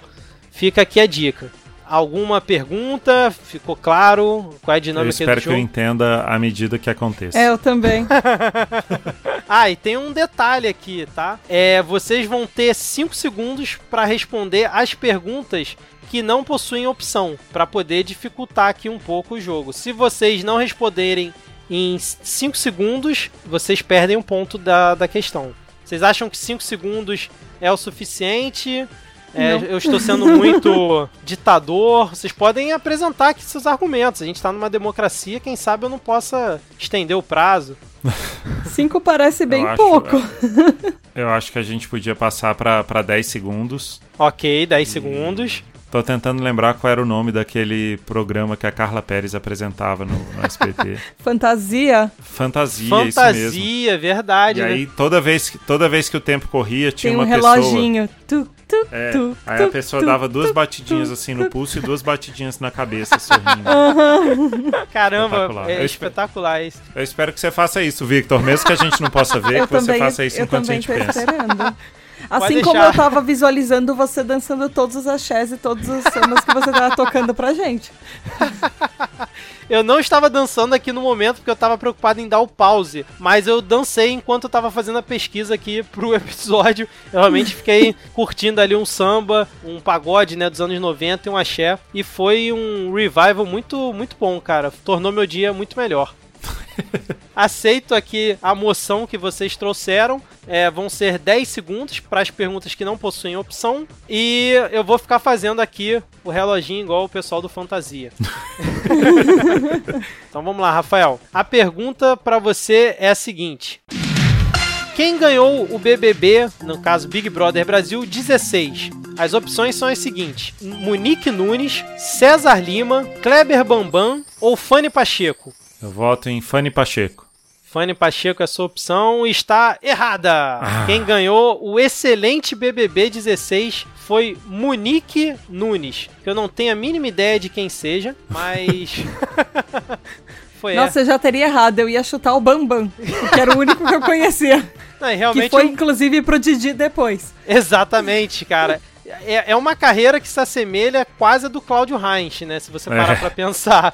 fica aqui a dica. Alguma pergunta? Ficou claro? Qual é a Eu dinâmica espero do que eu jogo? entenda à medida que aconteça. É, eu também. <laughs> Ah, e tem um detalhe aqui, tá? É, vocês vão ter 5 segundos para responder as perguntas que não possuem opção, para poder dificultar aqui um pouco o jogo. Se vocês não responderem em 5 segundos, vocês perdem um ponto da, da questão. Vocês acham que 5 segundos é o suficiente? É, eu estou sendo muito <laughs> ditador. Vocês podem apresentar aqui seus argumentos. A gente está numa democracia, quem sabe eu não possa estender o prazo. Cinco parece bem Eu acho- pouco. Eu acho que a gente podia passar pra 10 segundos. Ok, 10 segundos. Tô tentando lembrar qual era o nome daquele programa que a Carla Pérez apresentava no, no SBT. <laughs> Fantasia. Fantasia, isso mesmo. Fantasia, verdade. E né? aí, toda vez, que- toda vez que o tempo corria, tinha Tem um uma pessoa. reloginho. Tu, tu, É, tu, aí tu, a pessoa tu, dava duas tu, batidinhas tu, assim no tu. pulso e duas <laughs> batidinhas na cabeça, sorrindo. Caramba, Espetacular. é Eu espetacular isso. Eu espero que você faça isso, Victor. Mesmo que a gente não possa <laughs> ver, Eu que você também, faça isso enquanto a também gente tô pensa. esperando. Assim como eu tava visualizando você dançando todos os axés e todos os sambas que você tava tocando pra gente. <laughs> Eu não estava dançando aqui no momento porque eu estava preocupado em dar o pause, mas eu dancei enquanto eu estava fazendo a pesquisa aqui pro <laughs> episódio. Eu realmente fiquei curtindo ali um samba, um pagode, né, dos anos 90 e um axé, e foi um revival muito muito bom, cara. Tornou meu dia muito melhor. <laughs> Aceito aqui a moção que vocês trouxeram. É, vão ser 10 segundos para as perguntas que não possuem opção. E eu vou ficar fazendo aqui o reloginho igual o pessoal do Fantasia. <laughs> então vamos lá, Rafael. A pergunta para você é a seguinte: Quem ganhou o BBB, no caso Big Brother Brasil 16? As opções são as seguintes: Monique Nunes, César Lima, Kleber Bambam ou Fanny Pacheco? Eu voto em Fanny Pacheco. Fanny Pacheco, a sua opção está errada. Quem ganhou o excelente BBB 16 foi Monique Nunes. Que eu não tenho a mínima ideia de quem seja, mas. <laughs> foi Nossa, eu já teria errado. Eu ia chutar o Bambam, que era o único que eu conhecia. <laughs> Não, e Que realmente. foi, eu- inclusive, pro Didi depois. Exatamente, cara. <laughs> É, é uma carreira que se assemelha quase a do Cláudio Heinz, né? Se você parar É. pra pensar.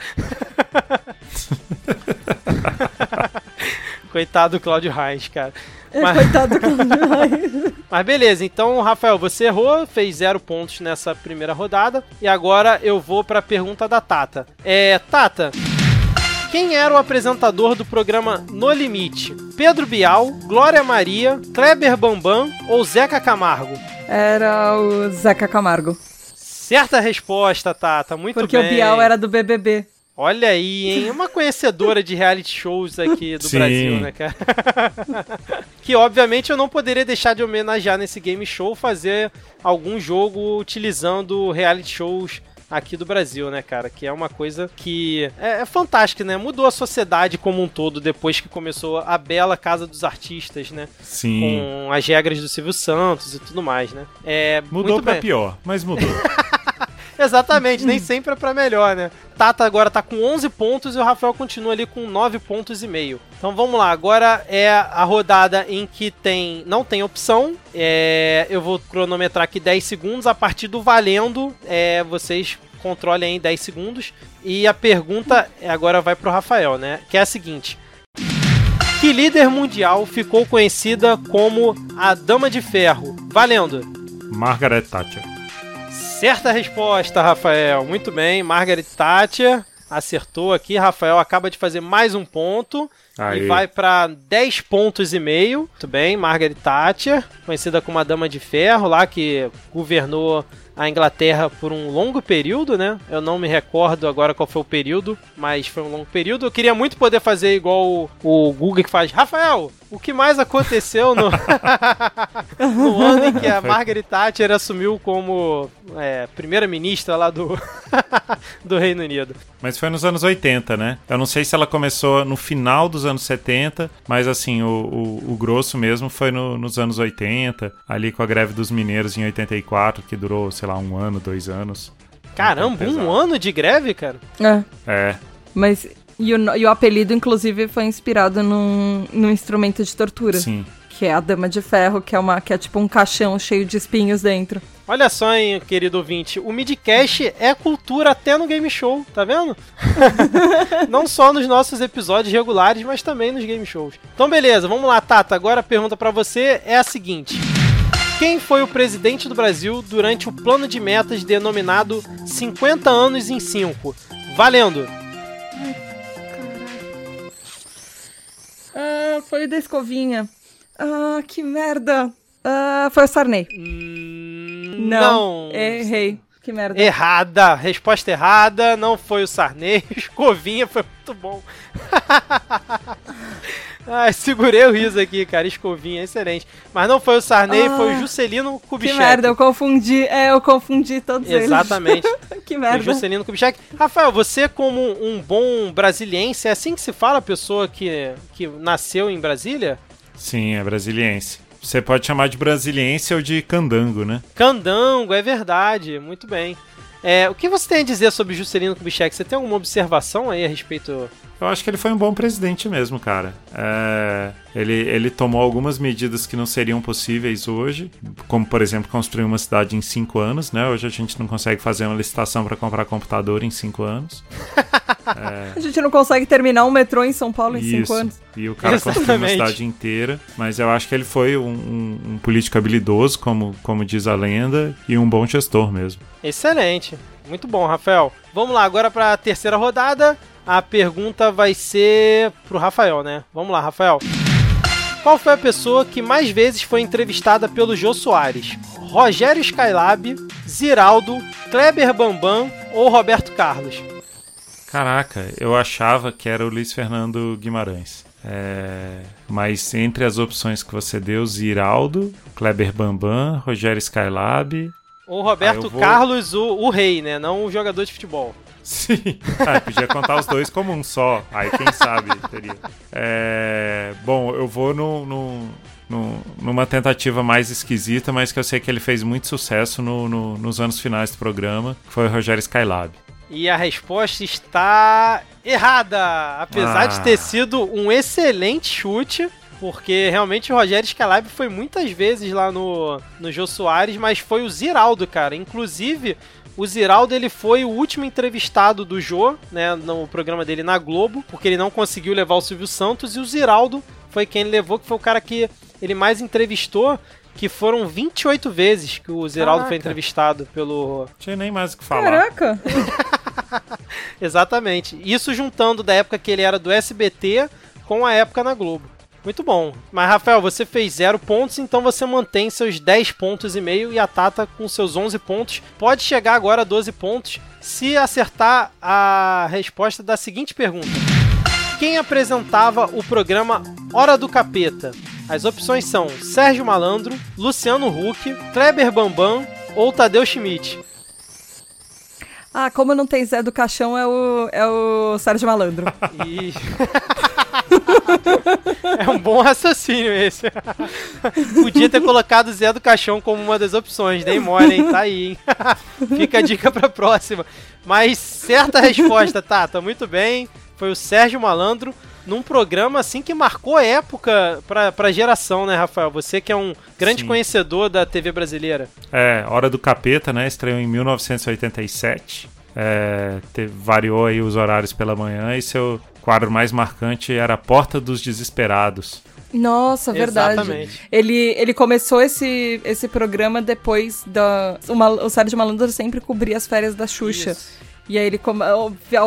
<laughs> Coitado do Cláudio Heinz, cara. Mas- Coitado do Cláudio. <laughs> Mas beleza, então, Rafael, você errou, fez zero pontos nessa primeira rodada. E agora eu vou pra pergunta da Tata. É, Tata, quem era o apresentador do programa No Limite? Pedro Bial, Glória Maria, Kleber Bambam ou Zeca Camargo? Era o Zeca Camargo. Certa resposta, Tata, muito Porque bem. o Bial era do BBB. Olha aí, hein? Uma conhecedora de reality shows aqui do Sim. Brasil, né, cara? <laughs> que obviamente eu não poderia deixar de homenagear nesse game show fazer algum jogo utilizando reality shows aqui do Brasil, né, cara? Que é uma coisa que é, é fantástica, né? Mudou a sociedade como um todo depois que começou a bela Casa dos Artistas, né? Sim. Com as regras do Silvio Santos e tudo mais, né? É, Mudou pra bem. pior, mas mudou. <laughs> Exatamente, nem sempre é pra melhor, né? Tata agora tá com 11 pontos e o Rafael continua ali com 9 pontos e meio. Então vamos lá, agora é a rodada em que tem não tem opção. É, eu vou cronometrar aqui 10 segundos. A partir do valendo, é, vocês controlem aí 10 segundos. E a pergunta agora vai pro Rafael, né? Que é a seguinte. Que líder mundial ficou conhecida como a Dama de Ferro? Valendo! Margaret Thatcher. Certa resposta, Rafael. Muito bem, Margaret Thatcher acertou aqui. Rafael acaba de fazer mais um ponto Aí. e vai para 10 pontos e meio. Muito bem, Margaret Thatcher, conhecida como a Dama de Ferro, lá que governou a Inglaterra por um longo período, né? Eu não me recordo agora qual foi o período, mas foi um longo período. Eu queria muito poder fazer igual o, o Google que faz. Rafael, o que mais aconteceu no, <laughs> no ano em que a Margaret Thatcher assumiu como é, primeira-ministra lá do, <laughs> do Reino Unido? Mas foi nos anos 80, né? Eu não sei se ela começou no final dos anos 70, mas assim, o, o, o grosso mesmo foi no- nos anos 80, ali com a greve dos mineiros em 84, que durou, sei lá, um ano, dois anos. Caramba, um ano de greve, cara? É, É, mas. E o, e o apelido, inclusive, foi inspirado num, num instrumento de tortura. sim. Que é a Dama de Ferro, que é, uma, que é tipo um caixão cheio de espinhos dentro. Olha só, hein, querido ouvinte, o Midcast é cultura até no game show, tá vendo? <laughs> Não só nos nossos episódios regulares, mas também nos game shows. Então, beleza, vamos lá, Tata. Agora a pergunta pra você é a seguinte: Quem foi o presidente do Brasil durante o plano de metas denominado 50 anos em 5? Valendo! Ah, foi o da escovinha. Ah, que merda. Ah, foi o Sarney. Hum, Não. Errei. Que merda. Errada, resposta errada, não foi o Sarney, <laughs> Escovinha foi muito bom. <laughs> Ai, segurei o riso aqui, cara, Escovinha, excelente. Mas não foi o Sarney, Ah, foi o Juscelino que Kubitschek. merda, eu confundi. É, eu confundi todos Exatamente. eles. <laughs> que Foi merda. Juscelino Kubitschek. Rafael, você como um bom brasiliense, é assim que se fala a pessoa que, que nasceu em Brasília? Sim, é brasiliense. Você pode chamar de brasiliense ou de candango, né? Candango, é verdade, muito bem. É, o que você tem a dizer sobre Juscelino Kubitschek? Você tem alguma observação aí a respeito Eu acho que ele foi um bom presidente mesmo, cara. É, ele, ele tomou algumas medidas que não seriam possíveis hoje, como, por exemplo, construir uma cidade em cinco anos, né? Hoje a gente não consegue fazer uma licitação para comprar computador em cinco anos. <laughs> A gente não consegue terminar um metrô em São Paulo em cinco Isso. anos. E o cara construiu uma Exatamente. cidade inteira. Mas eu acho que ele foi um, um- um político habilidoso, como, como diz a lenda, e um bom gestor mesmo. Excelente. Muito bom, Rafael. Vamos lá, agora para a terceira rodada. A pergunta vai ser pro Rafael, né? Vamos lá, Rafael. Qual foi a pessoa que mais vezes foi entrevistada pelo Jô Soares? Rogério Skylab, Ziraldo, Kleber Bambam ou Roberto Carlos? Caraca, eu achava que era o Luiz Fernando Guimarães. É, mas entre as opções que você deu, Ziraldo, Kleber Bambam, Rogério Skylab. Ou Roberto Ah, vou- Carlos, o, o rei, né? Não o jogador de futebol. Sim. Ah, podia contar os dois como um só. Aí quem sabe teria. É, bom, eu vou no, no- no- numa tentativa mais esquisita, mas que eu sei que ele fez muito sucesso no- no- nos anos finais do programa, que foi o Rogério Skylab. E a resposta está errada! Apesar Ah. de ter sido um excelente chute, porque realmente o Rogério Scalab foi muitas vezes lá no, no Jô Soares, mas foi o Ziraldo, cara. Inclusive, o Ziraldo ele foi o último entrevistado do Jô, né, no programa dele na Globo, porque ele não conseguiu levar o Silvio Santos, e o Ziraldo foi quem levou, que foi o cara que ele mais entrevistou, que foram 28 vezes que o Ziraldo foi Caraca. entrevistado pelo, Não tinha nem mais o que falar. Caraca. <laughs> Exatamente. Isso juntando da época que ele era do SBT com a época na Globo. Muito bom. Mas, Rafael, você fez zero pontos, então você mantém seus 10 pontos e meio e a Tata com seus 11 pontos. Pode chegar agora a 12 pontos se acertar a resposta da seguinte pergunta. Quem apresentava o programa Hora do Capeta? As opções são Sérgio Malandro, Luciano Huck, Kleber Bambam ou Tadeu Schmidt. Ah, como não tem Zé do Caixão, é o, é o Sérgio Malandro. E... <laughs> é um bom raciocínio esse. Podia ter colocado Zé do Caixão como uma das opções, nem mole, hein? Tá aí, hein? <laughs> Fica a dica pra próxima. Mas certa resposta, tá, tá muito bem. Foi o Sérgio Malandro num programa assim que marcou época pra, pra geração, né, Rafael? Você que é um grande Sim. conhecedor da TV brasileira. É, Hora do Capeta, né? Estreou em 1987. É, te- variou aí os horários pela manhã e seu quadro mais marcante era Porta dos Desesperados. Nossa, verdade. Exatamente. Ele, ele começou esse, esse programa depois da. O, Mal- o Sérgio Malandro sempre cobria as férias da Xuxa. Isso. E aí ele,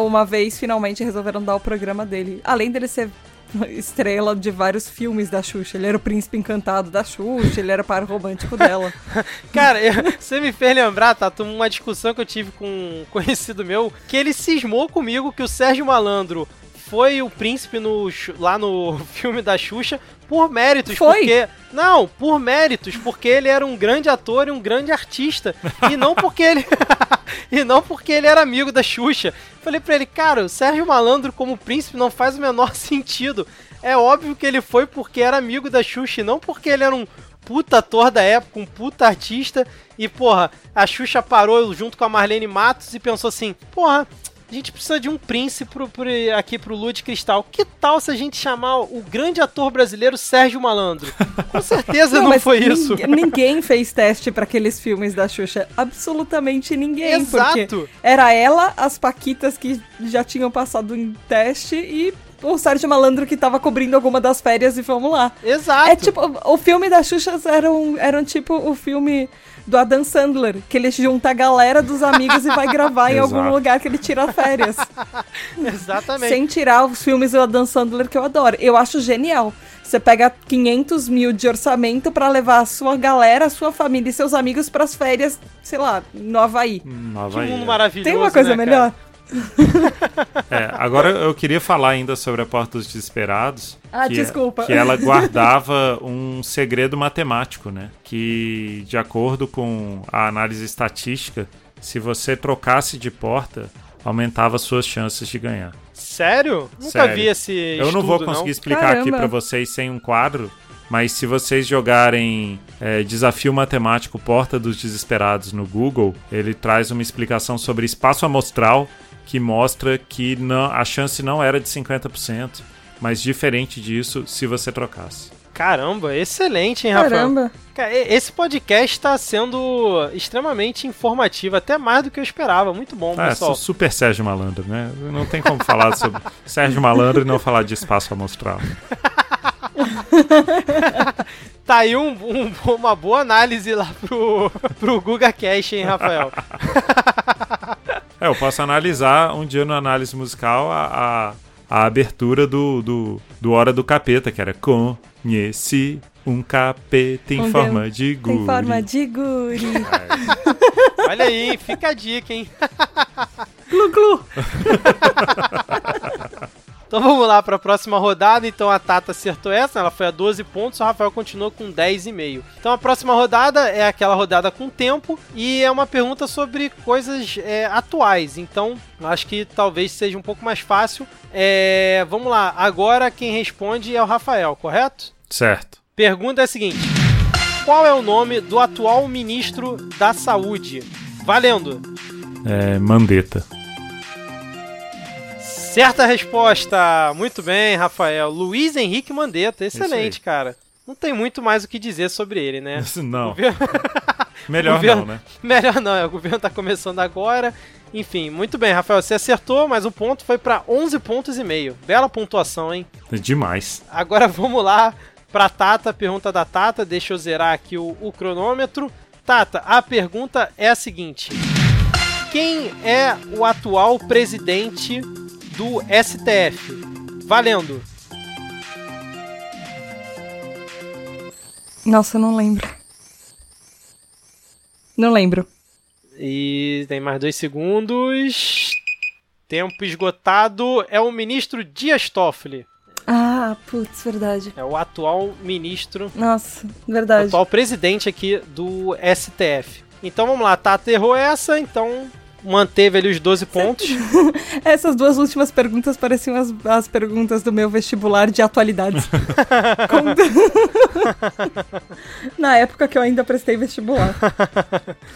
uma vez, finalmente resolveram dar o programa dele. Além dele ser <laughs> estrela de vários filmes da Xuxa. Ele era o príncipe encantado da Xuxa, ele era o par romântico dela. <laughs> Cara, você me fez lembrar, tá? Uma discussão que eu tive com um <laughs> conhecido meu, que ele cismou comigo que o Sérgio Malandro foi o príncipe no, lá no <laughs> filme da Xuxa por méritos, Foi? porque... Não, por méritos, porque ele era um grande ator e um grande artista, e não porque ele... <laughs> e não porque ele era amigo da Xuxa. Falei pra ele, cara, o Sérgio Malandro como príncipe não faz o menor <laughs> sentido. É óbvio que ele foi porque era amigo da Xuxa, e não porque ele era um puta ator da época, um puta artista. E, porra, a Xuxa parou junto com a Marlene Matos e pensou assim: porra, a gente precisa de um príncipe pro, pro- aqui pro Lua de Cristal. Que tal se a gente chamar o grande ator brasileiro Sérgio Malandro? Com <laughs> certeza não, mas foi isso. <laughs> Ninguém fez teste pra aqueles filmes da Xuxa. Absolutamente ninguém. Exato. era ela, as Paquitas que já tinham passado em teste e o Sérgio Malandro que tava cobrindo alguma das férias e vamos lá. Exato. É tipo, o filme da Xuxa era, um, era um tipo o filme do Adam Sandler, que ele junta a galera dos amigos e vai gravar em <laughs> algum lugar que ele tira férias. <laughs> Exatamente. Sem tirar os filmes do Adam Sandler que eu adoro. Eu acho genial. Você pega 500 mil de orçamento pra levar a sua galera, a sua família e seus amigos pras férias, sei lá, no Havaí. Nova Que mundo Ia. maravilhoso. Tem uma coisa né, melhor? É, agora eu queria falar ainda sobre a Porta dos Desesperados. Ah, que, desculpa. Que ela guardava um segredo matemático, né? Que, de acordo com a análise estatística, se você trocasse de porta, aumentava suas chances de ganhar. Sério? Nunca Sério. vi esse Eu não vou estudo, conseguir explicar aqui Caramba. pra vocês sem um quadro, mas se vocês jogarem é, Desafio Matemático Porta dos Desesperados no Google, ele traz uma explicação sobre espaço amostral que mostra que não, a chance não era de 50%, mas diferente disso se você trocasse. Caramba, excelente, hein, Rafael? Caramba. Cara, esse podcast está sendo extremamente informativo, até mais do que eu esperava. Muito bom, É, pessoal. sou super Sérgio Malandro, né? Não tem como falar sobre <laughs> Sérgio Malandro e não falar de espaço amostral. <laughs> Tá aí um- um- uma boa análise lá pro, pro Guga Cash, hein, Rafael? <laughs> É, eu posso analisar um dia no análise musical a, a, a abertura do, do, do Hora do Capeta, que era Conheci um capeta em Um forma de guri. Tem forma de guri. Olha aí, fica a dica, hein? Glu, glu. <laughs> Então vamos lá para a próxima rodada. Então a Tata acertou essa, ela foi a 12 pontos, o Rafael continuou com 10,5. Então a próxima rodada é aquela rodada com tempo e é uma pergunta sobre coisas é, atuais. Então acho que talvez seja um pouco mais fácil. É, vamos lá, agora quem responde é o Rafael, correto? Certo. Pergunta é a seguinte: Qual é o nome do atual ministro da Saúde? Valendo! É, Mandetta. Certa resposta! Muito bem, Rafael. Luiz Henrique Mandetta, excelente, cara. Não tem muito mais o que dizer sobre ele, né? Não, Governo- <laughs> melhor <laughs> governo- não, né? Melhor não, é, o governo tá começando agora. Enfim, muito bem, Rafael, você acertou, mas o ponto foi para 11 pontos e meio. Bela pontuação, hein? Demais. Agora vamos lá pra Tata, pergunta da Tata. Deixa eu zerar aqui o, o cronômetro. Tata, a pergunta é a seguinte: Quem é o atual presidente do STF? Valendo. Nossa, eu não lembro. Não lembro. E tem mais dois segundos. Tempo esgotado. É o ministro Dias Toffoli. Ah, putz, verdade. É o atual ministro Nossa, verdade. atual presidente aqui do STF. Então vamos lá, Tata errou essa, então manteve ali os 12 pontos. <laughs> Essas duas últimas perguntas pareciam as, as perguntas do meu vestibular de atualidades. <laughs> <laughs> Na época que eu ainda prestei vestibular.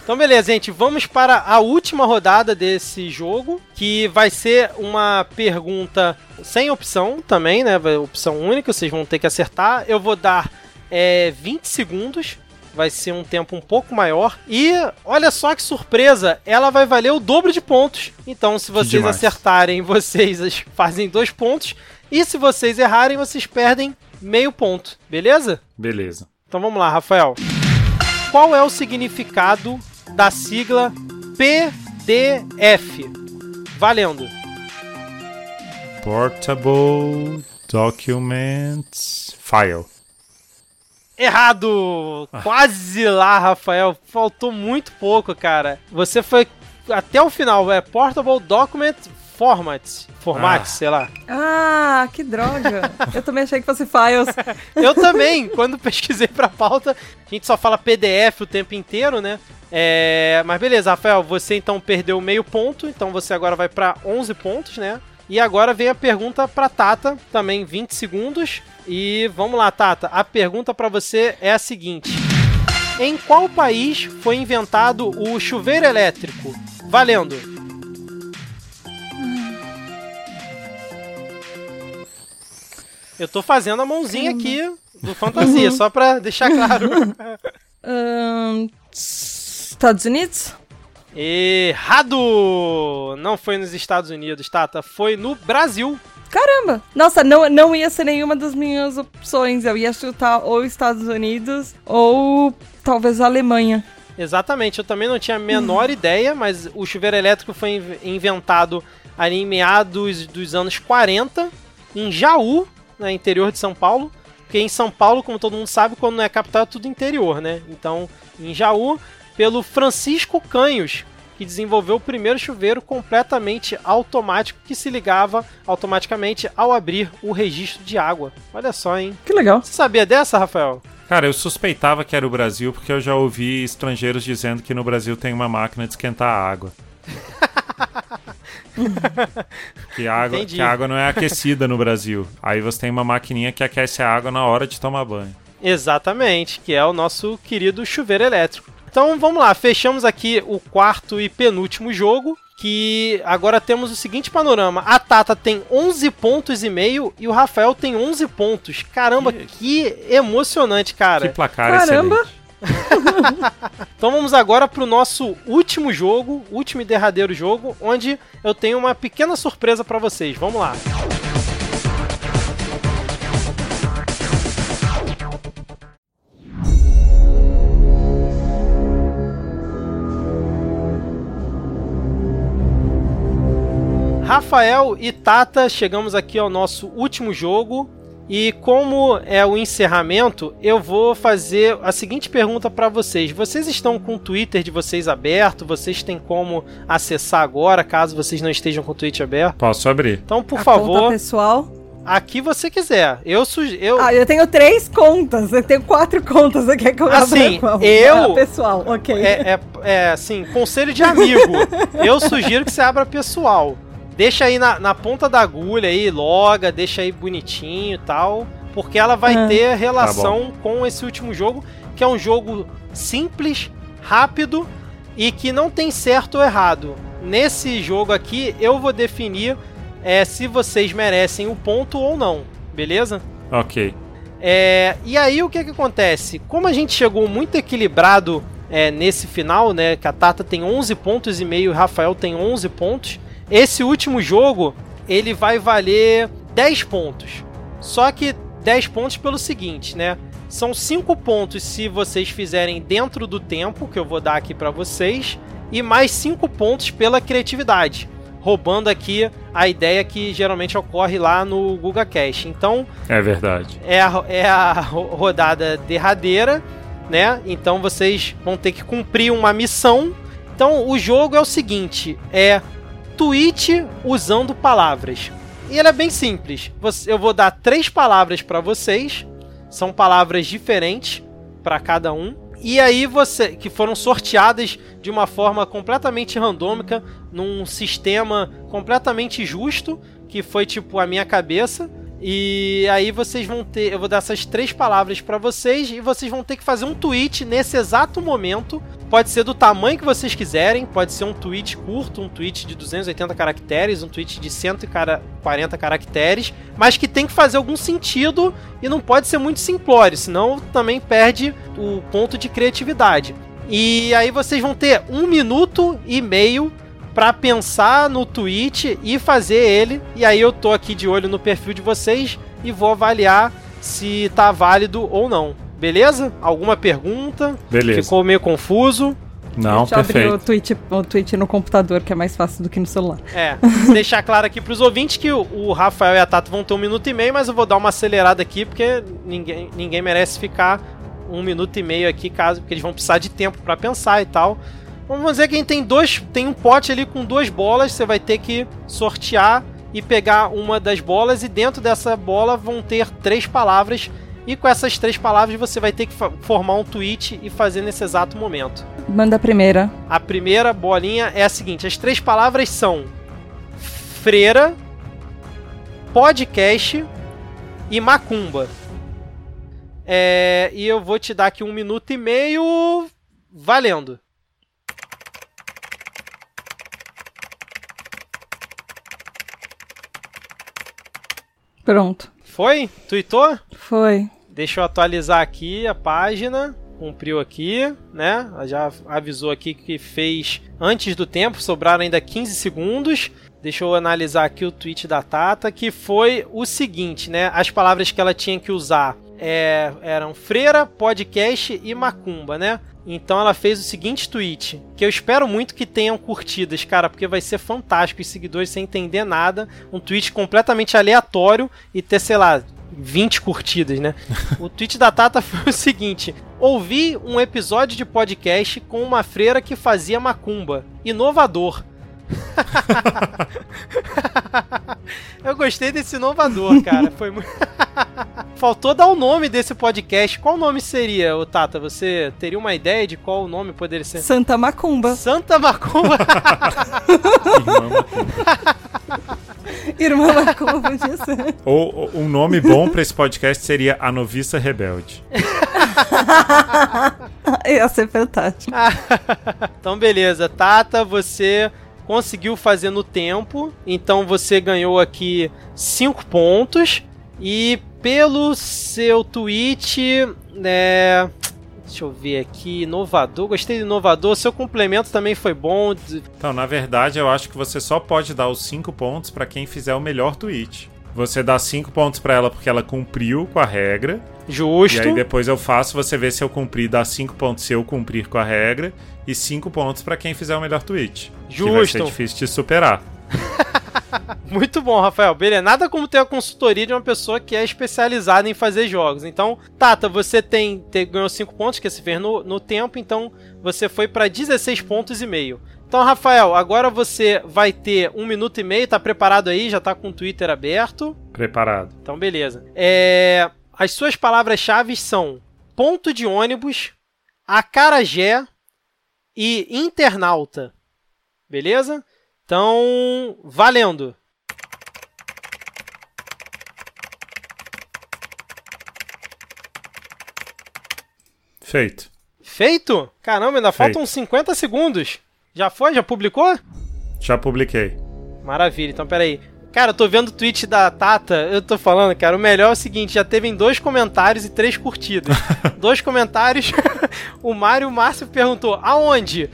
Então, beleza, gente. Vamos para a última rodada desse jogo, que vai ser uma pergunta sem opção também, né? Opção única, vocês vão ter que acertar. Eu vou dar é, 20 segundos. Vai ser um tempo um pouco maior. E olha só que surpresa, ela vai valer o dobro de pontos. Então, se vocês demais. acertarem, <laughs> vocês fazem dois pontos. E se vocês errarem, vocês perdem meio ponto. Beleza? Beleza. Então vamos lá, Rafael. Qual é o significado da sigla PDF? Valendo. Portable Documents File. Errado! Quase lá, Rafael. Faltou muito pouco, cara. Você foi até o final. É Portable Document Format. Format, Ah. sei lá. Ah, que droga. Eu também achei que fosse files. <laughs> Eu também, quando pesquisei pra pauta, a gente só fala PDF o tempo inteiro, né? É, mas beleza, Rafael, você então perdeu meio ponto, então você agora vai pra 11 pontos, né? E agora vem a pergunta pra Tata, também 20 segundos. E vamos lá, Tata. A pergunta pra você é a seguinte: Em qual país foi inventado o chuveiro elétrico? Valendo. Eu tô fazendo a mãozinha aqui do Fantasia, só pra deixar claro. <laughs> Ahn, Estados Unidos? Errado! Não foi nos Estados Unidos, Tata. Foi no Brasil. Caramba! Nossa, não, não ia ser nenhuma das minhas opções. Eu ia chutar ou Estados Unidos ou talvez a Alemanha. Exatamente, eu também não tinha a menor <laughs> ideia, mas o chuveiro elétrico foi inv- inventado ali em meados dos anos 40, em Jaú, no interior de São Paulo. Porque em São Paulo, como todo mundo sabe, quando não é capital é tudo interior, né? Então, em Jaú, pelo Francisco Canhos, que desenvolveu o primeiro chuveiro completamente automático que se ligava automaticamente ao abrir o registro de água. Olha só, hein? Que legal. Você sabia dessa, Rafael? Cara, eu suspeitava que era o Brasil porque eu já ouvi estrangeiros dizendo que no Brasil tem uma máquina de esquentar água. <laughs> que, a água Entendi. que a água não é aquecida no Brasil. Aí você tem uma maquininha que aquece a água na hora de tomar banho. Exatamente, que é o nosso querido chuveiro elétrico. Então vamos lá, fechamos aqui o quarto e penúltimo jogo. Que agora temos o seguinte panorama: a Tata tem 11 pontos e meio e o Rafael tem 11 pontos. Caramba, que emocionante, cara. Que placar Caramba. excelente. <laughs> Então vamos agora pro nosso último jogo, último e derradeiro jogo, onde eu tenho uma pequena surpresa pra vocês. Vamos lá. Rafael e Tata, chegamos aqui ao nosso último jogo. E como é o encerramento, eu vou fazer a seguinte pergunta para vocês. Vocês estão com o Twitter de vocês aberto? Vocês têm como acessar agora, caso vocês não estejam com o Twitter aberto? Posso abrir? Então, por A favor, Conta pessoal. aqui você quiser. Eu sugiro. Eu... Ah, eu tenho três contas. Eu tenho quatro contas. Você quer que eu Assim, abra qual? eu- Ah, pessoal, ok. É, é, é, assim, conselho de amigo. <laughs> Eu sugiro que você abra pessoal. Deixa aí na, na ponta da agulha aí, loga, deixa aí bonitinho e tal. Porque ela vai Ah. ter relação com esse último jogo, que é um jogo simples, rápido e que não tem certo ou errado. Nesse jogo aqui, eu vou definir é, se vocês merecem o ponto ou não, beleza? Ok. É, e aí o que que acontece? Como a gente chegou muito equilibrado é, nesse final, né? Que a Tata tem 11 pontos e meio e o Rafael tem 11 pontos. Esse último jogo, ele vai valer 10 pontos. Só que 10 pontos pelo seguinte, né? São 5 pontos se vocês fizerem dentro do tempo que eu vou dar aqui pra vocês e mais 5 pontos pela criatividade. Roubando aqui a ideia que geralmente ocorre lá no Guga Cash. Então, É verdade. é a, é a ro- rodada derradeira, né? Então vocês vão ter que cumprir uma missão. Então o jogo é o seguinte: é tweet usando palavras. E ele é bem simples. Eu vou dar três palavras para vocês. São palavras diferentes para cada um. E aí você. Que foram sorteadas de uma forma completamente randômica, num sistema completamente justo, que foi tipo a minha cabeça. E aí vocês vão ter, eu vou dar essas três palavras para vocês e vocês vão ter que fazer um tweet nesse exato momento. Pode ser do tamanho que vocês quiserem, pode ser um tweet curto, um tweet de 280 caracteres, um tweet de 140 caracteres, mas que tem que fazer algum sentido e não pode ser muito simplório, senão também perde o ponto de criatividade. E aí vocês vão ter um minuto e meio para pensar no tweet e fazer ele. E aí eu tô aqui de olho no perfil de vocês e vou avaliar se tá válido ou não. Beleza? Alguma pergunta? Beleza. Ficou meio confuso? Não, Deixa eu abrir o perfeito. tweet, o tweet no computador, que é mais fácil do que no celular. É, deixar claro aqui pros ouvintes que o, o Rafael e a Tata vão ter um minuto e meio, mas eu vou dar uma acelerada aqui, porque ninguém, ninguém merece ficar um minuto e meio aqui, caso, porque eles vão precisar de tempo para pensar e tal. Vamos dizer que a gente tem dois. Tem um pote ali com duas bolas. Você vai ter que sortear e pegar uma das bolas. E dentro dessa bola vão ter três palavras. E com essas três palavras você vai ter que formar um tweet e fazer nesse exato momento. Manda a primeira. A primeira bolinha é a seguinte: as três palavras são freira, podcast e macumba. É, e eu vou te dar aqui um minuto e meio valendo. Pronto. Foi? Tuitou? Foi. Deixa eu atualizar aqui a página. Cumpriu aqui, né? Já avisou aqui que fez antes do tempo, sobraram ainda 15 segundos. Deixa eu analisar aqui o tweet da Tata, que foi o seguinte, né? As palavras que ela tinha que usar é, eram freira, podcast e macumba, né? Então ela fez o seguinte tweet, que eu espero muito que tenham curtidas, cara, porque vai ser fantástico os seguidores sem entender nada, um tweet completamente aleatório e ter, sei lá, 20 curtidas, né? <laughs> o tweet da Tata foi o seguinte: ouvi um episódio de podcast com uma freira que fazia macumba. Inovador. <laughs> Eu gostei desse inovador, cara. Foi muito. <laughs> Faltou dar o nome desse podcast. Qual nome seria, ô Tata? Você teria uma ideia de qual o nome poderia ser? Santa Macumba. Santa Macumba. Irmã Macumba. Irmã Macumba, podia ser. Ou ou um nome bom pra esse podcast seria A Noviça Rebelde. <laughs> Ia ser fantástico. <laughs> então, beleza. Tata, você conseguiu fazer no tempo. Então, você ganhou aqui 5 pontos. E pelo seu tweet, né. Deixa eu ver aqui. Inovador. Gostei de inovador. Seu complemento também foi bom. Então, na verdade, eu acho que você só pode dar os 5 pontos pra quem fizer o melhor tweet. Você dá 5 pontos pra ela porque ela cumpriu com a regra. Justo. E aí depois eu faço, você vê se eu cumprir, dá 5 pontos se eu cumprir com a regra. E 5 pontos pra quem fizer o melhor tweet. Que vai ser Justo. difícil de superar. <laughs> <laughs> Muito bom, Rafael. Beleza, nada como ter a consultoria de uma pessoa que é especializada em fazer jogos. Então, Tata, você tem, te- ganhou 5 pontos, que se fez no, no tempo, então você foi para 16 pontos e meio. Então, Rafael, agora você vai ter um minuto e meio, tá preparado aí? Já tá com o Twitter aberto. Preparado. Então, beleza. É, as suas palavras-chave são ponto de ônibus, acarajé e internauta. Beleza? Então, valendo! Feito. Feito? Caramba, ainda Feito. faltam uns 50 segundos. Já foi? Já publicou? Já publiquei. Maravilha, então peraí. Cara, eu tô vendo o tweet da Tata, eu tô falando, cara, o melhor é o seguinte, já teve em dois comentários e três curtidas. <laughs> dois comentários, <laughs> o Mário Márcio perguntou, aonde?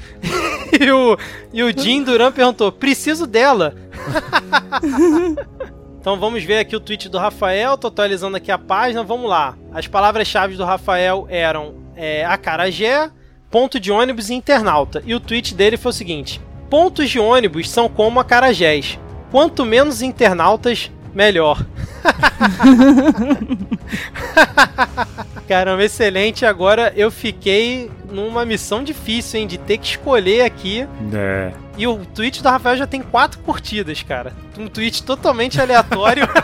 <laughs> e, o, e o Jim Duran perguntou, preciso dela. <laughs> então vamos ver aqui o tweet do Rafael, tô atualizando aqui a página, vamos lá. As palavras-chave do Rafael eram é, acarajé, ponto de ônibus e internauta. E o tweet dele foi o seguinte, pontos de ônibus são como acarajés. Quanto menos internautas, melhor. <laughs> Caramba, excelente. Agora eu fiquei numa missão difícil, hein? De ter que escolher aqui. É. E o tweet do Rafael já tem quatro curtidas, cara. Um tweet totalmente aleatório. <laughs>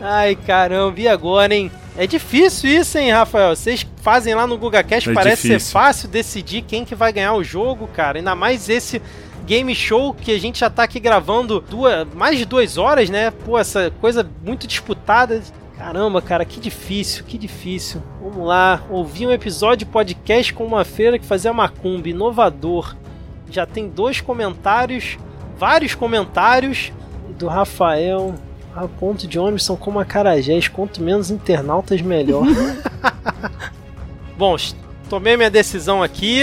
Ai, caramba. E agora, hein? É difícil isso, hein, Rafael? Vocês fazem lá no GugaCast, É parece ser difícil. fácil decidir quem que vai ganhar o jogo, cara. Ainda mais esse game show que a gente já tá aqui gravando duas, mais de duas horas, né? Pô, essa coisa muito disputada. Caramba, cara, que difícil, que difícil. Vamos lá, ouvi um episódio de podcast com uma feira que fazia macumba, inovador. Já tem dois comentários, vários comentários do Rafael. Ah, ponto de ônibus são como acarajés, quanto menos internautas, melhor. <laughs> Bom, tomei minha decisão aqui.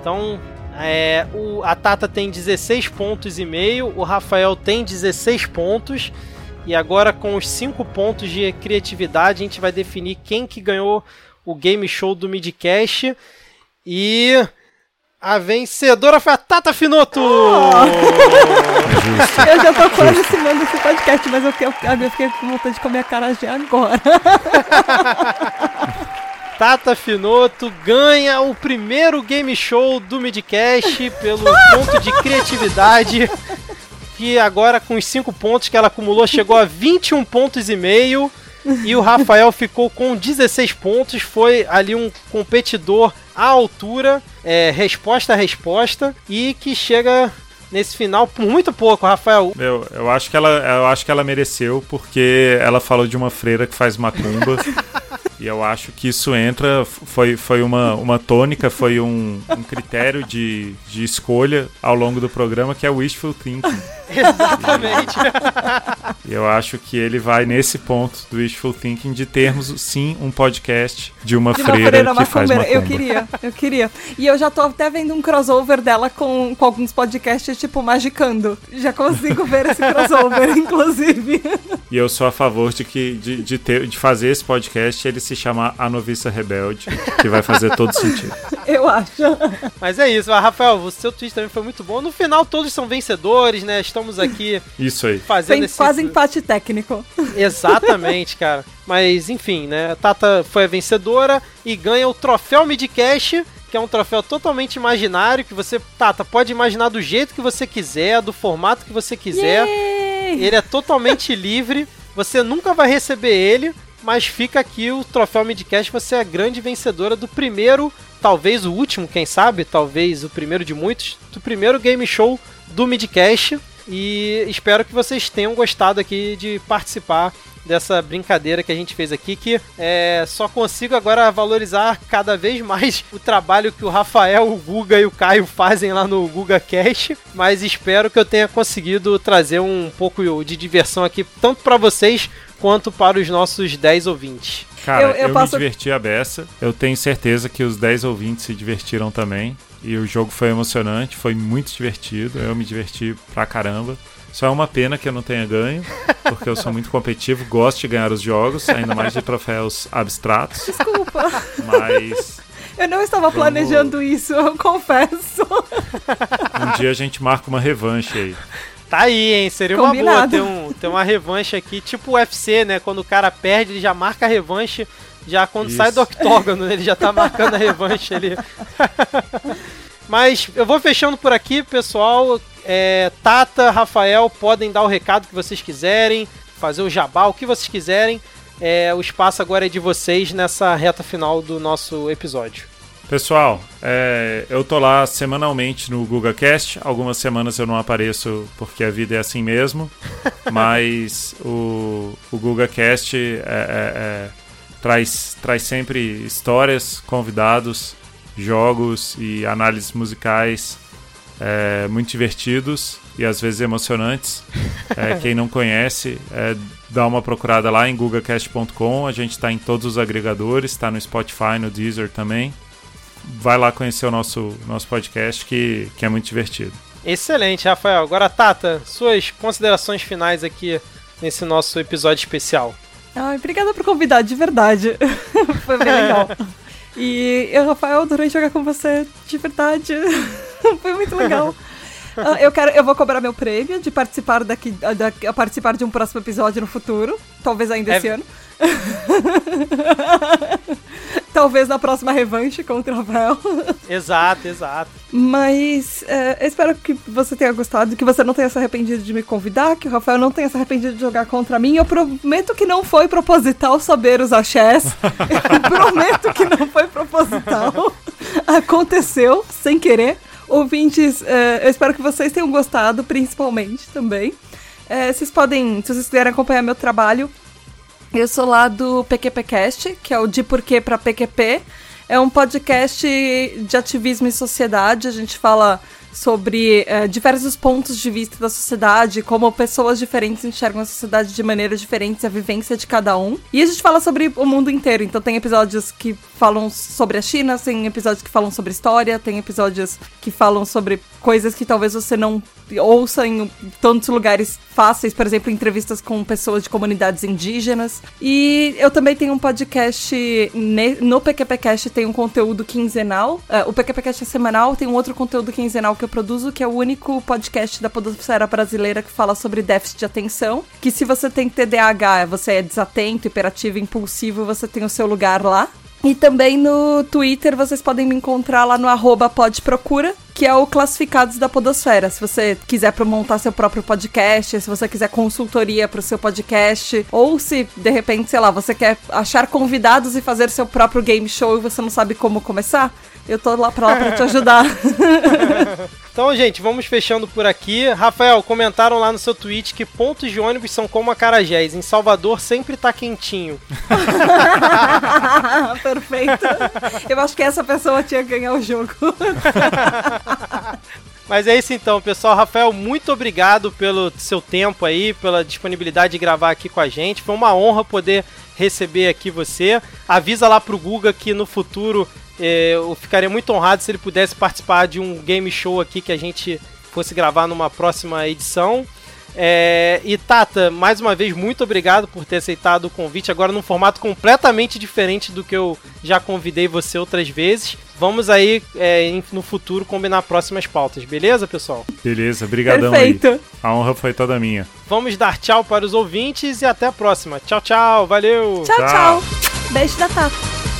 Então, é, o, a Tata tem 16 pontos e meio, o Rafael tem 16 pontos. E agora com os 5 pontos de criatividade, a gente vai definir quem que ganhou o game show do Midcast. E a vencedora foi a Tata Finoto! Eu já tô <laughs> quase assinando esse podcast, mas eu, eu, eu fiquei com vontade de comer a carajé agora. <laughs> Tata Finoto ganha o primeiro game show do Midcast pelo <laughs> ponto de criatividade. Que agora, com os 5 pontos que ela acumulou, chegou a 21 pontos e meio. E o Rafael ficou com 16 pontos. Foi ali um competidor à altura, é, resposta a resposta. E que chega nesse final por muito pouco, Rafael. Eu, eu, acho que ela, eu acho que ela mereceu, porque ela falou de uma freira que faz macumba. <laughs> e eu acho que isso entra, foi, foi uma, uma tônica, foi um, um critério de, de escolha ao longo do programa, que é wishful thinking. <laughs> Exatamente. E <laughs> eu acho que ele vai nesse ponto do wishful thinking de termos, sim, um podcast de uma, De freira, freira que faz macumba. Eu queria, eu queria. E eu já tô até vendo um crossover dela com, com alguns podcasts, tipo, magicando. Já consigo ver esse crossover, <laughs> inclusive. E eu sou a favor de que de, de, ter, de fazer esse podcast ele se chamar A Noviça Rebelde, que vai fazer todo sentido. Eu acho. Mas é isso, Rafael, o seu tweet também foi muito bom. No final, todos são vencedores, né? Estamos aqui Isso aí. fazendo esse. quase empate técnico. <laughs> Exatamente, cara. Mas enfim, né? A Tata foi a vencedora e ganha o troféu Midcast, que é um troféu totalmente imaginário, que você, Tata, pode imaginar do jeito que você quiser, do formato que você quiser. Yay! Ele é totalmente <laughs> livre. Você nunca vai receber ele, mas fica aqui o troféu Midcast. Você é a grande vencedora do primeiro, talvez o último, quem sabe, talvez o primeiro de muitos, do primeiro game show do Midcast. E espero que vocês tenham gostado aqui de participar dessa brincadeira que a gente fez aqui, que é, só consigo agora valorizar cada vez mais o trabalho que o Rafael, o Guga e o Caio fazem lá no Guga Cash, mas espero que eu tenha conseguido trazer um pouco de diversão aqui, tanto para vocês quanto para os nossos 10 ouvintes. Cara, Eu- eu, eu posso- me diverti a beça. Eu tenho certeza que os 10 ouvintes se divertiram também. E o jogo foi emocionante, foi muito divertido. Eu me diverti pra caramba. Só é uma pena que eu não tenha ganho, porque eu sou muito competitivo, gosto de ganhar os jogos, ainda mais de troféus abstratos. Desculpa. Mas Eu não estava planejando isso, eu confesso. um dia a gente marca uma revanche aí. Tá aí, hein? Seria uma boa Combinado. ter, um, ter uma revanche aqui, tipo o UFC, né? Quando o cara perde, ele já marca a revanche. Já quando Isso. sai do octógono, ele já tá marcando a revanche ali. <laughs> Mas eu vou fechando por aqui, pessoal. É, Tata, Rafael, podem dar o recado que vocês quiserem, fazer o jabá, o que vocês quiserem. É, o espaço agora é de vocês nessa reta final do nosso episódio. Pessoal, é, eu tô lá semanalmente no GugaCast. Algumas semanas eu não apareço porque a vida é assim mesmo. <laughs> mas o, o GugaCast é, é, é, traz, traz sempre histórias, convidados, jogos e análises musicais é, muito divertidos e às vezes emocionantes. <laughs> É, quem não conhece, é, dá uma procurada lá em gugacast.com. A gente está em todos os agregadores, está no Spotify, no Deezer também. Vai lá conhecer o nosso, nosso podcast que, que é muito divertido. Excelente, Rafael. Agora, Tata, suas considerações finais aqui nesse nosso episódio especial. Ai, obrigada por convidar, de verdade. <laughs> Foi bem legal. E eu, Rafael, adorei jogar com você, de verdade. <laughs> Foi muito legal. Ah, eu quero, eu vou cobrar meu prêmio de participar daqui, da, participar de um próximo episódio no futuro, talvez ainda É- esse ano. <laughs> Talvez na próxima revanche contra o Rafael. <laughs> Exato, exato. Mas é, eu espero que você tenha gostado, que você não tenha se arrependido de me convidar, que o Rafael não tenha se arrependido de jogar contra mim. Eu prometo que não foi proposital saber usar chess. <laughs> Eu prometo que não foi proposital. <laughs> Aconteceu sem querer. Ouvintes, é, eu espero que vocês tenham gostado, principalmente também. É, vocês podem, se vocês quiserem acompanhar meu trabalho, eu sou lá do PQPcast, que é o de porquê para PQP. É um podcast de ativismo e sociedade. A gente fala sobre é, diversos pontos de vista da sociedade, como pessoas diferentes enxergam a sociedade de maneiras diferentes, a vivência de cada um. E a gente fala sobre o mundo inteiro. Então tem episódios que falam sobre a China, tem episódios que falam sobre história, tem episódios que falam sobre coisas que talvez você não ouça em tantos lugares fáceis, por exemplo, entrevistas com pessoas de comunidades indígenas. E eu também tenho um podcast no PQPcast, tem um conteúdo quinzenal. Uh, o PQPcast é semanal, tem um outro conteúdo quinzenal que eu produzo, que é o único podcast da podosfera brasileira que fala sobre déficit de atenção. Que se você tem TDAH, você é desatento, hiperativo, impulsivo, você tem o seu lugar lá. E também no Twitter vocês podem me encontrar lá no arroba podprocura, que é o Classificados da Podosfera. Se você quiser montar seu próprio podcast, se você quiser consultoria para o seu podcast, ou se de repente, sei lá, você quer achar convidados e fazer seu próprio game show e você não sabe como começar, eu tô lá pra, lá pra te <laughs> ajudar. <laughs> Então, gente, vamos fechando por aqui. Rafael, comentaram lá no seu tweet que pontos de ônibus são como acarajés. Em Salvador sempre tá quentinho. <laughs> Perfeito. Eu acho que essa pessoa tinha que ganhar o jogo. <laughs> Mas é isso então, pessoal. Rafael, muito obrigado pelo seu tempo aí, pela disponibilidade de gravar aqui com a gente. Foi uma honra poder receber aqui você. Avisa lá pro Guga que no futuro eu ficaria muito honrado se ele pudesse participar de um game show aqui que a gente fosse gravar numa próxima edição. É, e Tata, mais uma vez, muito obrigado por ter aceitado o convite, agora num formato completamente diferente do que eu já convidei você outras vezes. Vamos aí, é, no futuro, combinar próximas pautas, beleza, pessoal? Beleza, brigadão Perfeito. aí. A honra foi toda minha. Vamos dar tchau para os ouvintes e até a próxima. Tchau, tchau, valeu! Tchau, tchau. tchau. Beijo da Tata.